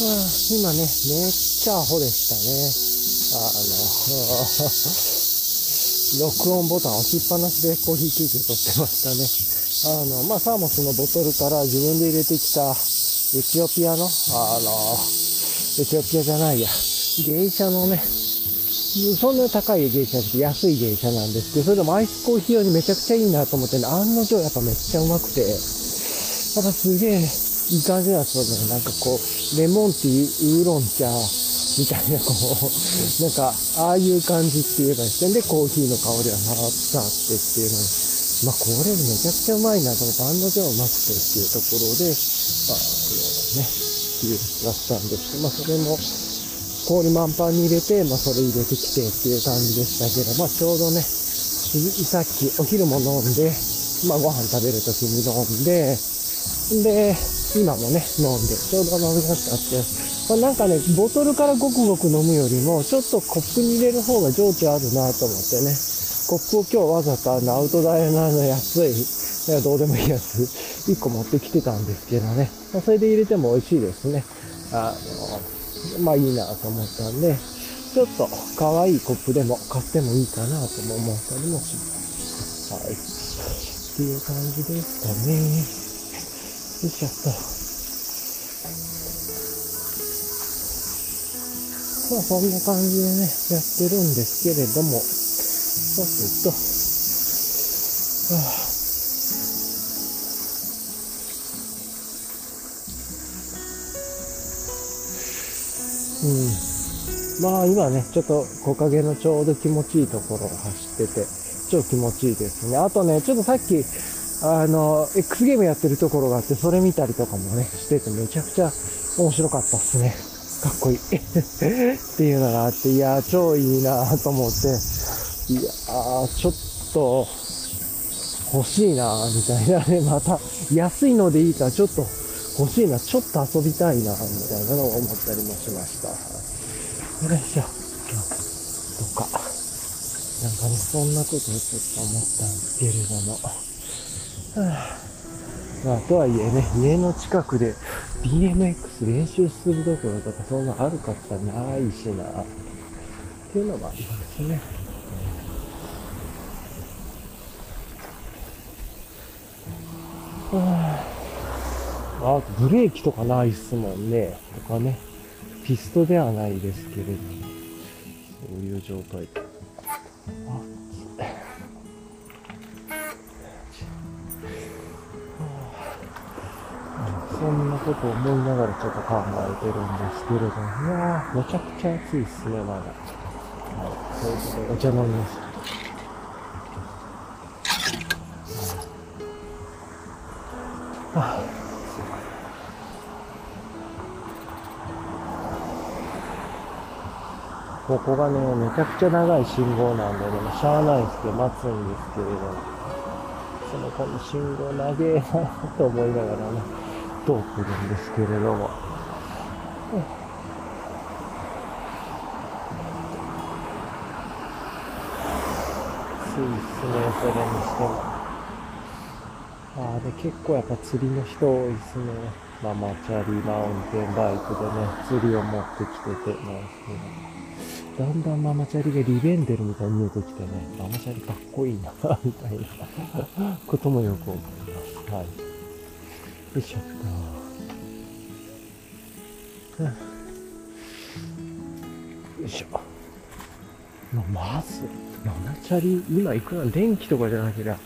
A: 今ね、めっちゃアホでしたね。あの、録音ボタン押しっぱなしでコーヒー休憩取ってましたね。あの、まあ、サーモスのボトルから自分で入れてきたエチオピアの、あの、エチオピアじゃないや、芸者のね、そんな高い芸者じゃなくて安い芸者なんですけど、それでもアイスコーヒー用にめちゃくちゃいいなと思ってね、案の定やっぱめっちゃうまくて、やっぱすげえいい感じなんですよね。なんかこう、レモンティー、ウーロン茶、みたいな、こう、なんか、ああいう感じって言えばいいですね。で、コーヒーの香りがさらっとあってっていうのに、まあ、これめちゃくちゃうまいなと思って、案の定うまくてっていうところで、まあのね、っていうだったんですけど、まあ、それも、氷満帆に入れて、まあ、それ入れてきてっていう感じでしたけど、まあ、ちょうどね、さっきお昼も飲んで、まあ、ご飯食べるときに飲んで、で、今もね、飲んで、ちょうど飲みましたって。まあ、なんかね、ボトルからごくごく飲むよりも、ちょっとコップに入れる方が情緒あるなと思ってね、コップを今日わざとあのアウトダイナーの安い、いやどうでもいいやつ、1個持ってきてたんですけどね、まあ、それで入れても美味しいですね。あの、まあいいなと思ったんで、ちょっと可愛いコップでも買ってもいいかなとも思ったりもします。はい。っていう感じですかね。よいしょっと。まあそんな感じでね、やってるんですけれども、そうすると、はあうん。まあ今ね、ちょっと木陰のちょうど気持ちいいところを走ってて、超気持ちいいですね。あとね、ちょっとさっき、あの、X ゲームやってるところがあって、それ見たりとかもね、しててめちゃくちゃ面白かったっすね。かっこいい。っていうのがあって、いやー超いいなーと思って、いやーちょっと、欲しいなみたいなね、また、安いのでいいからちょっと欲しいな、ちょっと遊びたいなみたいなのを思ったりもしました。よいしょ。とか、なんかね、そんなことちょっと思ったんですけれども。まあ、とはいえね、家の近くで BMX 練習するどころとかそんなあるかったらないしな、っていうのもありますね。はあ、あブレーキとかないっすもんね。とかね。ピストではないですけれども。そういう状態。ことを思いながらちょっと考えてるんですけれども、いやー、めちゃくちゃ暑いっすね、まだ。はい、そうい。うことでお茶飲みます。はあここがね、めちゃくちゃ長い。信号なんでね、しゃあない。ですけど、待つんですけれども、そのこの信号長えなと思い。ながらね、通ってるんですけれども。ついっすね、それにしても。ああ、で、結構やっぱ釣りの人多いっすね。ママチャリ、マウンテンバイクでね、釣りを持ってきてて、なんすけど。だんだんママチャリがリベンデルみたいに見えてきてね、ママチャリかっこいいなみたいなこともよく思います。はい。よいしょっと。よいしょ。まず、マナチャリ、今いくら電気とかじゃなければ、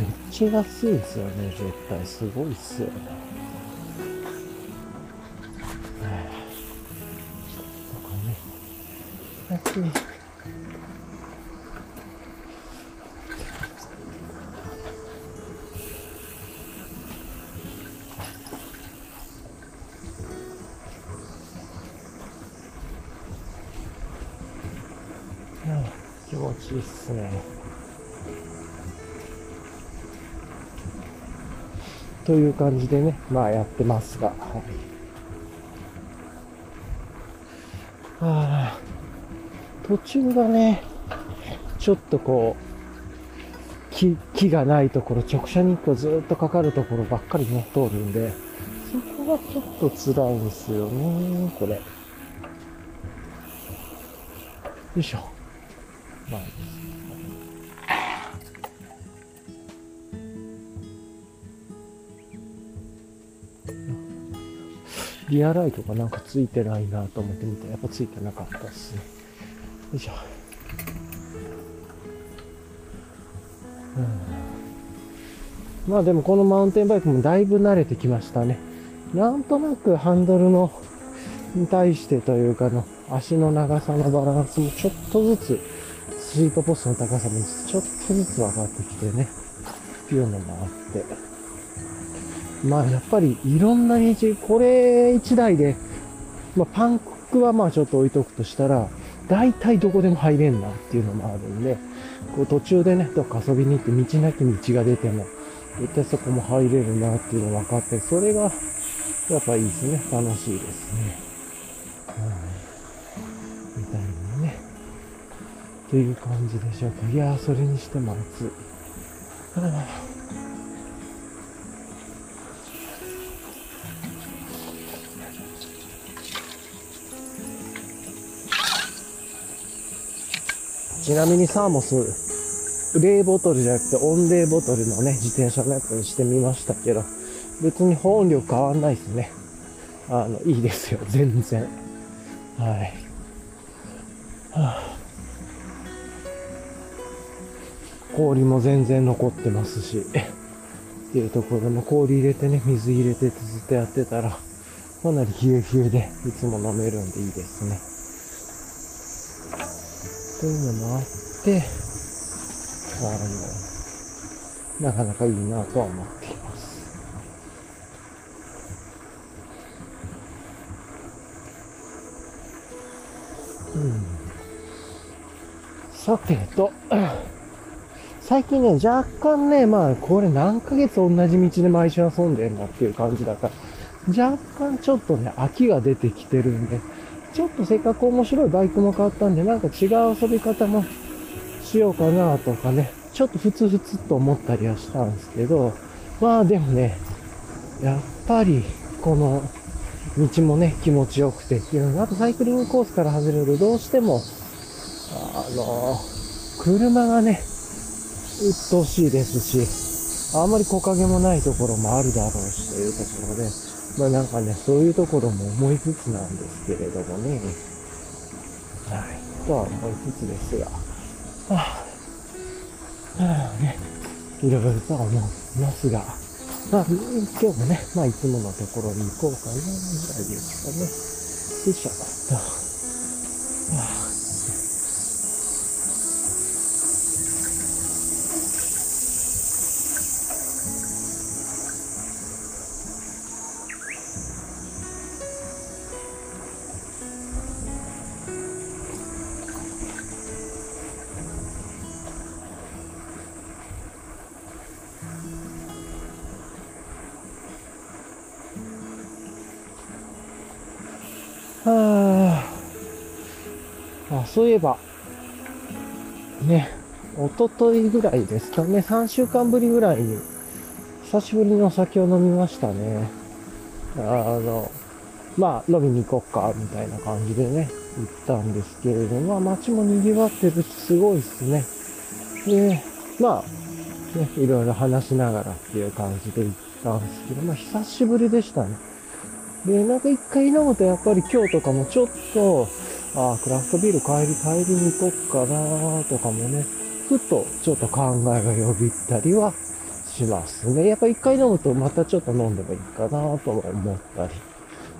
A: めっちゃ安いですよね、絶対。すごいっすよね。という感じでね、まあやってますが、はい。あ途中がね、ちょっとこう、木、木がないところ、直射日光ずっとかかるところばっかりね、通るんで、そこがちょっと辛いんですよね、これ。よいしょ。まあ、リアライトがなんかついてないなと思ってみたらやっぱついてなかったですね。よいしょ。うん、まあでもこのマウンテンバイクもだいぶ慣れてきましたね。なんとなくハンドルのに対してというかの足の長さのバランスもちょっとずつスイートポストの高さもちょっとずつ分かってきてね。っていうのもあって。まあやっぱりいろんな道、これ1台で、まあパンクはまあちょっと置いとくとしたら、大体どこでも入れんなっていうのもあるんで、こう途中でね、どっか遊びに行って道なき道が出ても、絶対そこも入れるなっていうの分かって、それがやっぱいいですね。楽しいですね。うん。みたいなね。という感じでしょうか。いやー、それにしても暑い。はあちなみにサーモス、冷ボトルじゃなくて温冷ボトルのね、自転車のやつにしてみましたけど、別に保温力変わんないですね。あの、いいですよ、全然。はい。はあ、氷も全然残ってますし、っていうところでも氷入れてね、水入れてずっとやってたら、かなり冷え冷えでいつも飲めるんでいいですね。というのもあって、あの、なかなかいいなとは思っています。うん。さてと、最近ね、若干ね、まあ、これ何ヶ月同じ道で毎週遊んでんだっていう感じだから、若干ちょっとね、飽きが出てきてるんで、ちょっとせっかく面白いバイクも買ったんで、なんか違う遊び方もしようかなとかね、ちょっとふつふつと思ったりはしたんですけど、まあでもね、やっぱりこの道もね、気持ちよくてっていうのあとサイクリングコースから外れるどうしても、あの、車がね、鬱陶しいですし、あんまり木陰もないところもあるだろうしというところで、まあなんかね、そういうところも思いつつなんですけれどもね。はい。とは思いつつですが。はあ、はあ、ね、いろいろとは思いますが。まあ、今日もね、まあいつものところに行こうかな、ぐらいですかね。よいしょ。はあそういえば、ね、おとといぐらいですかね、3週間ぶりぐらいに、久しぶりにお酒を飲みましたね。あの、まあ、飲みに行こっか、みたいな感じでね、行ったんですけれども、まあ、街も賑わってるし、すごいっすね。で、まあ、ね、いろいろ話しながらっていう感じで行ったんですけど、まあ、久しぶりでしたね。で、なんか一回飲むとやっぱり今日とかもちょっと、ああ、クラフトビール帰り帰りに行こっかなとかもね、ふとちょっと考えが呼びったりはしますね。やっぱ一回飲むとまたちょっと飲んでもいいかなと思ったり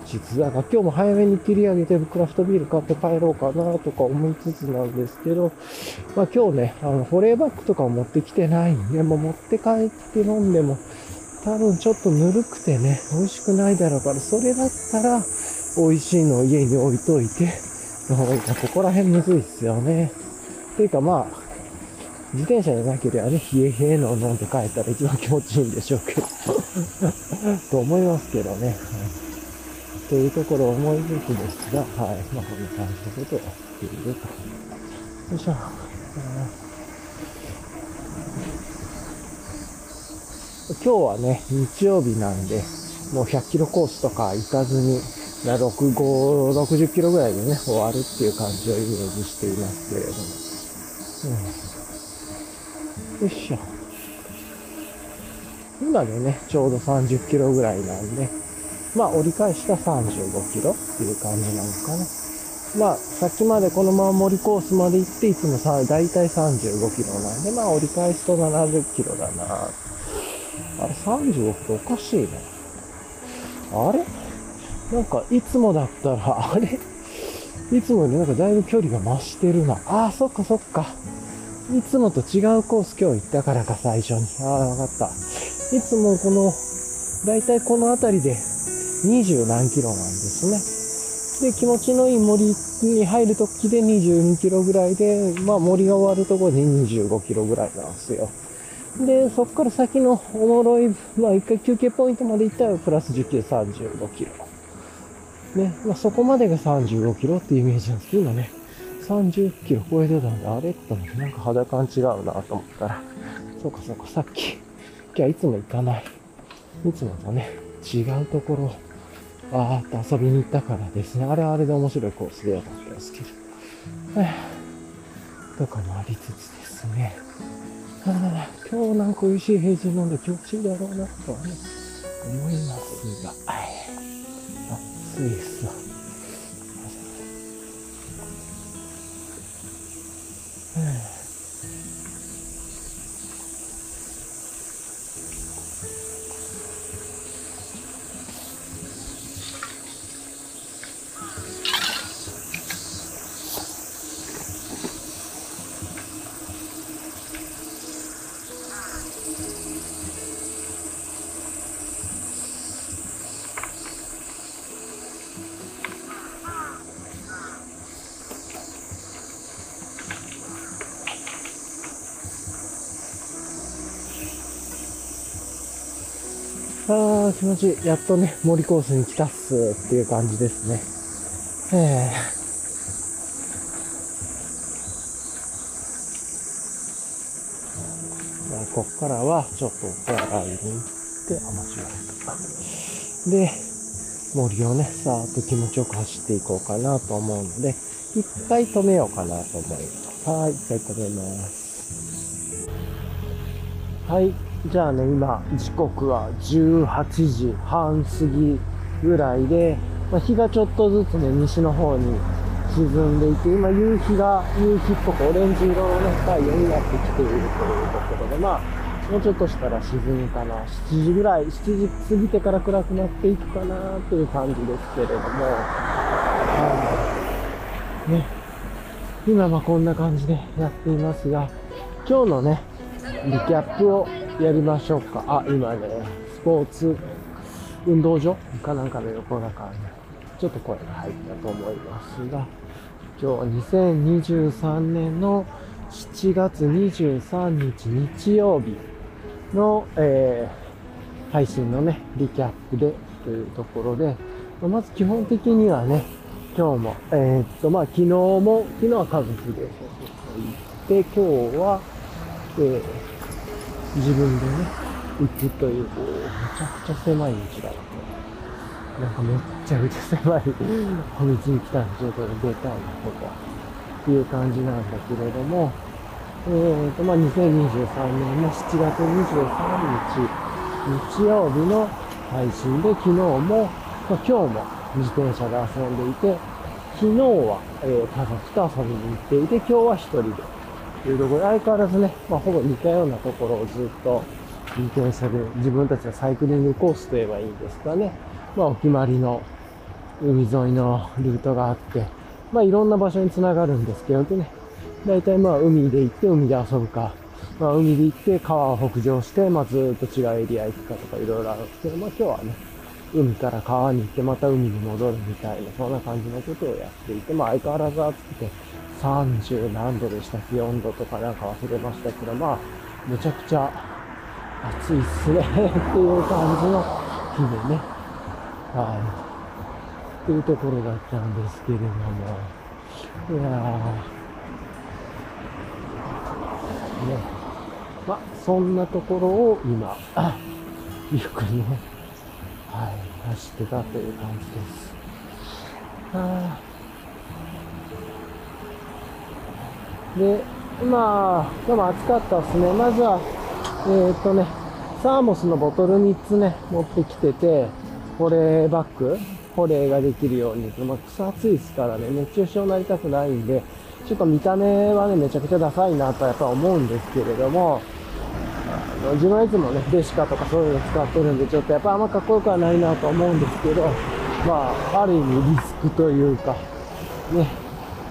A: しつつ、だから今日も早めに切り上げてクラフトビール買って帰ろうかなとか思いつつなんですけど、まあ今日ね、あの、保冷バッグとか持ってきてないんで、もう持って帰って飲んでも、多分ちょっとぬるくてね、美味しくないだろうから、それだったら、美味しいのを家に置いといて、の方がいいか。ここら辺むずいっすよね。ていうかまあ、自転車じゃなければね、冷え冷えのを飲んで帰ったら一番気持ちいいんでしょうけど。と思いますけどね。はい、というところを思いつつですが、はい。まあこんな感じのことをやっていると。よいしょ。今日はね、日曜日なんで、もう100キロコースとか行かずに、6、5、60キロぐらいでね、終わるっていう感じをイメージしていますけれども。うん、よいしょ。今でね、ちょうど30キロぐらいなんで、まあ折り返した35キロっていう感じなのかな。まあ、さっきまでこのまま森コースまで行って、いつもさ、だいたい35キロなんで、まあ折り返すと70キロだな。あれ、35キロおかしいね。あれ？なんか、いつもだったら、あれ？いつもよりなんかだいぶ距離が増してるな。ああ、そっかそっか。いつもと違うコース今日行ったからか、最初に。ああ、わかった。いつもこの、だいたいこの辺りで20何キロなんですね。で、気持ちのいい森に入るときで22キロぐらいで、まあ森が終わるとこで25キロぐらいなんですよ。で、そこから先のおもろい、まあ一回休憩ポイントまで行ったらプラス10キロ、35キロ。ね、まあそこまでが35キロっていうイメージなんですけど、今ね、30キロ超えてたんで、あれって思ってなんか肌感違うなと思ったら、そうかそうか、さっき、今日はいつも行かない。いつもとね、違うところわーっと遊びに行ったからですね。あれはあれで面白いコースでよかったですけど。とかもありつつですね。あ今日なんか美味しい平日飲んで気持ちいいだろうなとはね、思いますが、暑いっ気持ち。やっとね、森コースに来たっすっていう感じですね。ええー。こっからは、ちょっとお手洗いに行って、あ、間違えた。で、森をね、さーっと気持ちよく走っていこうかなと思うので、一回止めようかなと思います。はい、一回止めます。はい。じゃあね、今、時刻は18時半過ぎぐらいで、まあ、日がちょっとずつね、西の方に沈んでいて、今、夕日が、夕日っぽくオレンジ色のね、太陽になってきているというところで、まあ、もうちょっとしたら沈むかな。7時ぐらい、7時過ぎてから暗くなっていくかなという感じですけれども、はい。ね。今はこんな感じでやっていますが、今日のね、リキャップをやりましょうか。あ、今ね、スポーツ運動場？かなんかの横中に、ちょっと声が入ったと思いますが、今日は2023年の7月23日日曜日の、えー、配信のね、リキャップでというところで、まず基本的にはね、今日も、えー、っと、まあ昨日も、昨日は家族で。行って、今日は、えー自分でね、行くという、めちゃくちゃ狭い道だなと。なんかめっちゃくちゃ狭い小道に来たんで、ちょっと出たいな、ここ。っていう感じなんだけれども、えーと、まあ、2023年の7月23日、日曜日の配信で、昨日も、まあ、今日も自転車で遊んでいて、昨日は、えー、家族と遊びに行っていて、今日は一人でというところで相変わらずね、まあ、ほぼ似たようなところをずっと自転車で自分たちのサイクリングコースといえばいいんですかね。まあ、お決まりの海沿いのルートがあって、まあ、いろんな場所に繋がるんですけどね、大体まあ、海で行って海で遊ぶか、まあ、海で行って川を北上して、まあ、ずっと違うエリア行くかとかいろいろあるんですけど、まあ、今日はね、海から川に行ってまた海に戻るみたいな、そんな感じのことをやっていて、まあ、相変わらず暑くて、30何度でしたっけ ?4 度とかなんか忘れましたけど、まあ、めちゃくちゃ暑いっすねっていう感じの日でね。はい。っていうところだったんですけれども、いやー、ね。まあ、そんなところを今、ゆっくりね、はい、走ってたという感じです。あ、で、まあ、でも暑かったですね。まずは、えー、っとね、サーモスのボトル3つね、持ってきてて、保冷バッグ、保冷ができるように、まあ、草暑いですからね、熱中症になりたくないんで、ちょっと見た目はね、めちゃくちゃダサいなとやっぱ思うんですけれども、あの自分はいつもね、デシカとかそういうの使ってるんで、ちょっとやっぱあんまかっこよくはないなと思うんですけど、まあ、ある意味リスクというか、ね、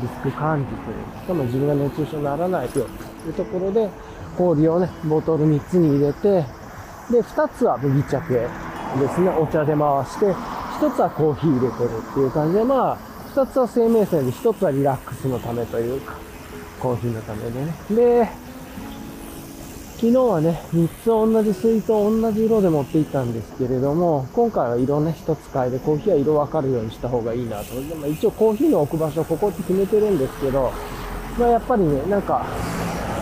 A: リスク管理というか、しかも自分が熱中症にならないよというところで、氷をね、ボトル3つに入れて、で、2つは麦茶系ですね、お茶で回して、1つはコーヒー入れてるっていう感じで、まあ、2つは生命線で、1つはリラックスのためというか、コーヒーのためでね。で、昨日はね、3つ同じ水筒、同じ色で持っていったんですけれども、今回は色ね、1つ変えて、コーヒーは色分かるようにした方がいいなと。でも一応コーヒーの置く場所、ここって決めてるんですけど、まあやっぱりね、なんか、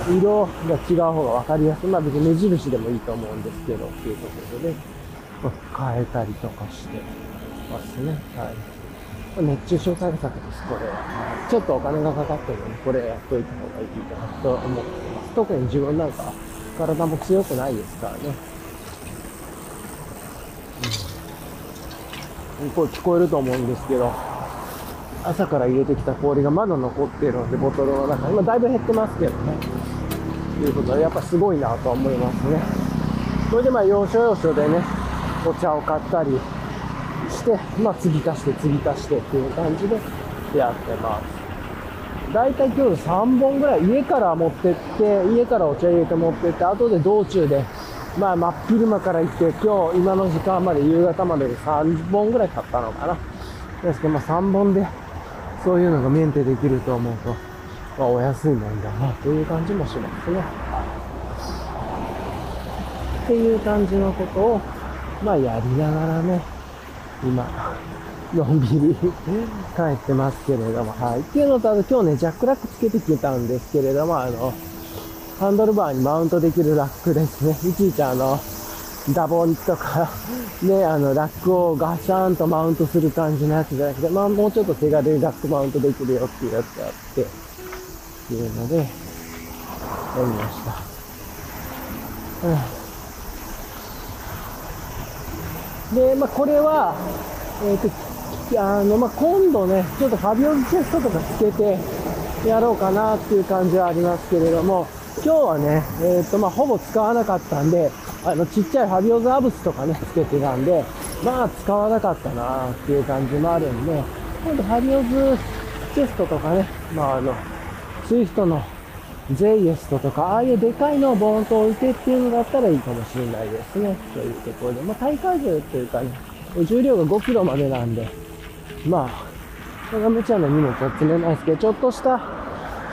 A: 色が違う方が分かりやすい。まあ別に目印でもいいと思うんですけど、っていうところでね、まあ、変えたりとかしてますね。はい。熱中症対策です、これは。ちょっとお金がかかってるので、これやっといた方がいいかなと思ってます。特に自分なんか、体も強くないですからね。うん、これ聞こえると思うんですけど、朝から入れてきた氷がまだ残ってるので、ボトルの中、今だいぶ減ってますけどね。ということで、やっぱすごいなとは思いますね。それでまあ、要所要所でね、お茶を買ったりして、まあ、継ぎ足して継ぎ足してっていう感じでやってます。大体今日3本ぐらい家から持ってって、家からお茶入れて持ってって、後で道中で、まあ真っ昼間から行って、今日今の時間まで夕方までで3本ぐらい買ったのかな。ですけど、まあ3本でそういうのがメンテできると思うと、まあお安いもんだなという感じもしますね。っていう感じのことを、まあやりながらね、今、のんびり 帰ってますけれども、はい。っていうのと、あと今日ね、ジャックラックつけてきたんですけれども、あの、ハンドルバーにマウントできるラックですね。いちいちあの、ダボンとかね、あの、ラックをガシャンとマウントする感じのやつじゃなくて、まあもうちょっと手軽にラックマウントできるよっていうやつがあって、っていうので、やりました。うん、で、まあこれは、えっ、ー、と、あの、まあ、今度ね、ちょっとファビオズチェストとかつけてやろうかなっていう感じはありますけれども、今日はね、えっ、ー、と、まあ、ほぼ使わなかったんで、あの、ちっちゃい Fabio's アブスとかね、つけてたんで、まあ、使わなかったなっていう感じもあるんで、今度 Fabio's Chest とかね、まあ、あの、 Swift の JS とか、ああいうでかいのをボーンと置いてっていうのだったらいいかもしれないですね。というところで。まあ、耐荷重っていうかね、重量が5キロまでなんで、まあ、それが無茶な荷物は積めないですけど、ちょっとした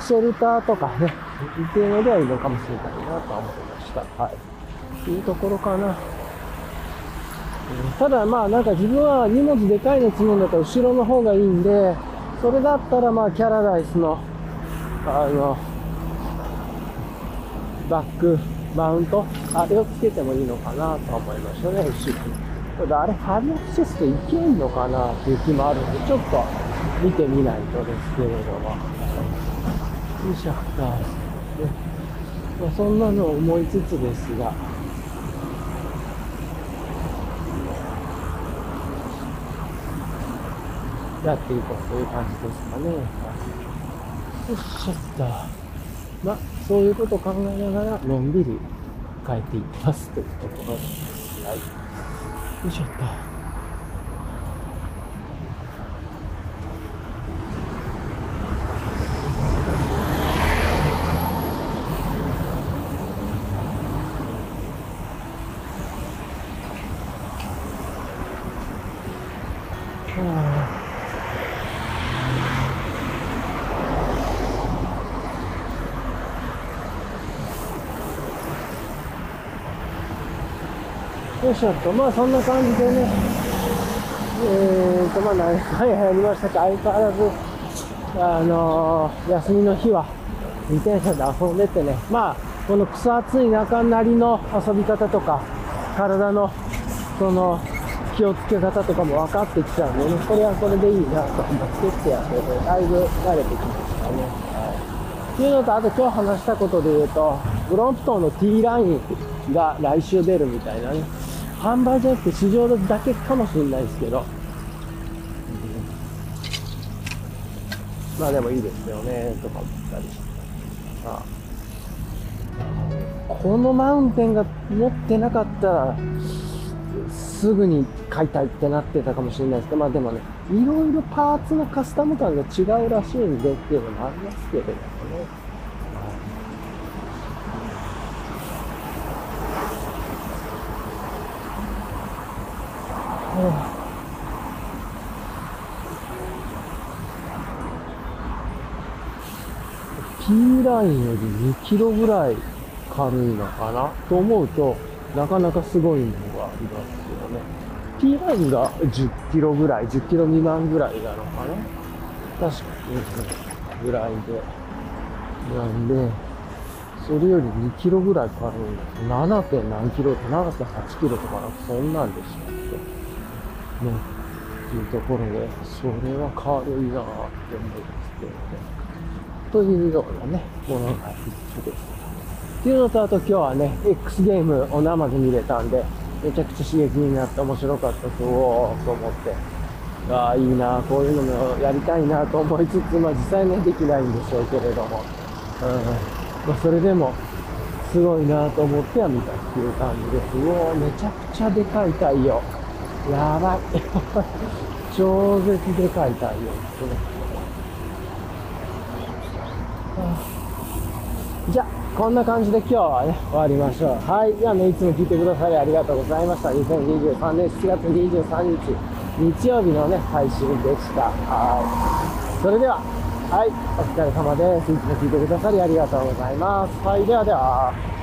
A: シェルターとかね、っていうのではいいのかもしれないなと思いました。はい。いうところかな。ただまあなんか自分は荷物でかいの積むんだったら後ろの方がいいんで、それだったらまあキャラダイスの、あの、バックマウント、あれをつけてもいいのかなと思いましたね、後ろに。ただあれ、ハリアクセスでいけんのかなっていう気もあるんで、ちょっと見てみないとですけれども。よいしょ、まあ、そんなのを思いつつですが、やっていこうという感じですかね。よっしゃった。まあ、そういうことを考えながら、のんびり帰っていきますというところです。はい。よいしょっと。しょっと、まあそんな感じでね、えーと、まあ何回やりましたか、相変わらず、あのー、休みの日は自転車で遊んでてね、まあ、この草暑い中なりの遊び方とか、体の、その、気をつけ方とかも分かってきたんでね、これはこれでいいなと思ってってやってて、だいぶ慣れてきましたね。はい。っていうのと、あと今日話したことで言うと、ブロンプトンの T ラインが来週出るみたいなね。販売じゃなくて市場だけかもしれないですけど、まあでもいいですよね、とか思ったりして。あこのマウンテンが持ってなかったら、すぐに買いたいってなってたかもしれないですけど、まあでもね、いろいろパーツのカスタム感が違うらしいんでっていうのもありますけれどもね。はい P ラインより2キロぐらい軽いのかな？と思うと、なかなかすごいのがありますよね。P ラインが10キロぐらい、10キロ未満ぐらいなのかな？確かに、ぐらいで。なんで、それより2キロぐらい軽いんです。7. 点何キロって長さ8キロとかなんかそんなんでしたっけ？ね。っていうところで、それは軽いなぁって思いますけどね。というようなね、ものが一つです。っていうのと、あと今日はね、X ゲームを生で見れたんで、めちゃくちゃ刺激になって面白かったと思って、ああ、いいな、こういうのもやりたいなと思いつつ、まあ実際ね、できないんでしょうけれども、うん、まあそれでも、すごいなと思っては見たっていう感じです。うおめちゃくちゃでかい太陽。やばい。超絶でかい太陽ですね。じゃあ、こんな感じで今日はね、終わりましょう。はい。ではね、いつも聞いてくださりありがとうございました。2023年7月23日、日曜日のね、配信でした。はい。それでは、はい。お疲れ様です。いつも聞いてくださりありがとうございます。はい。ではでは。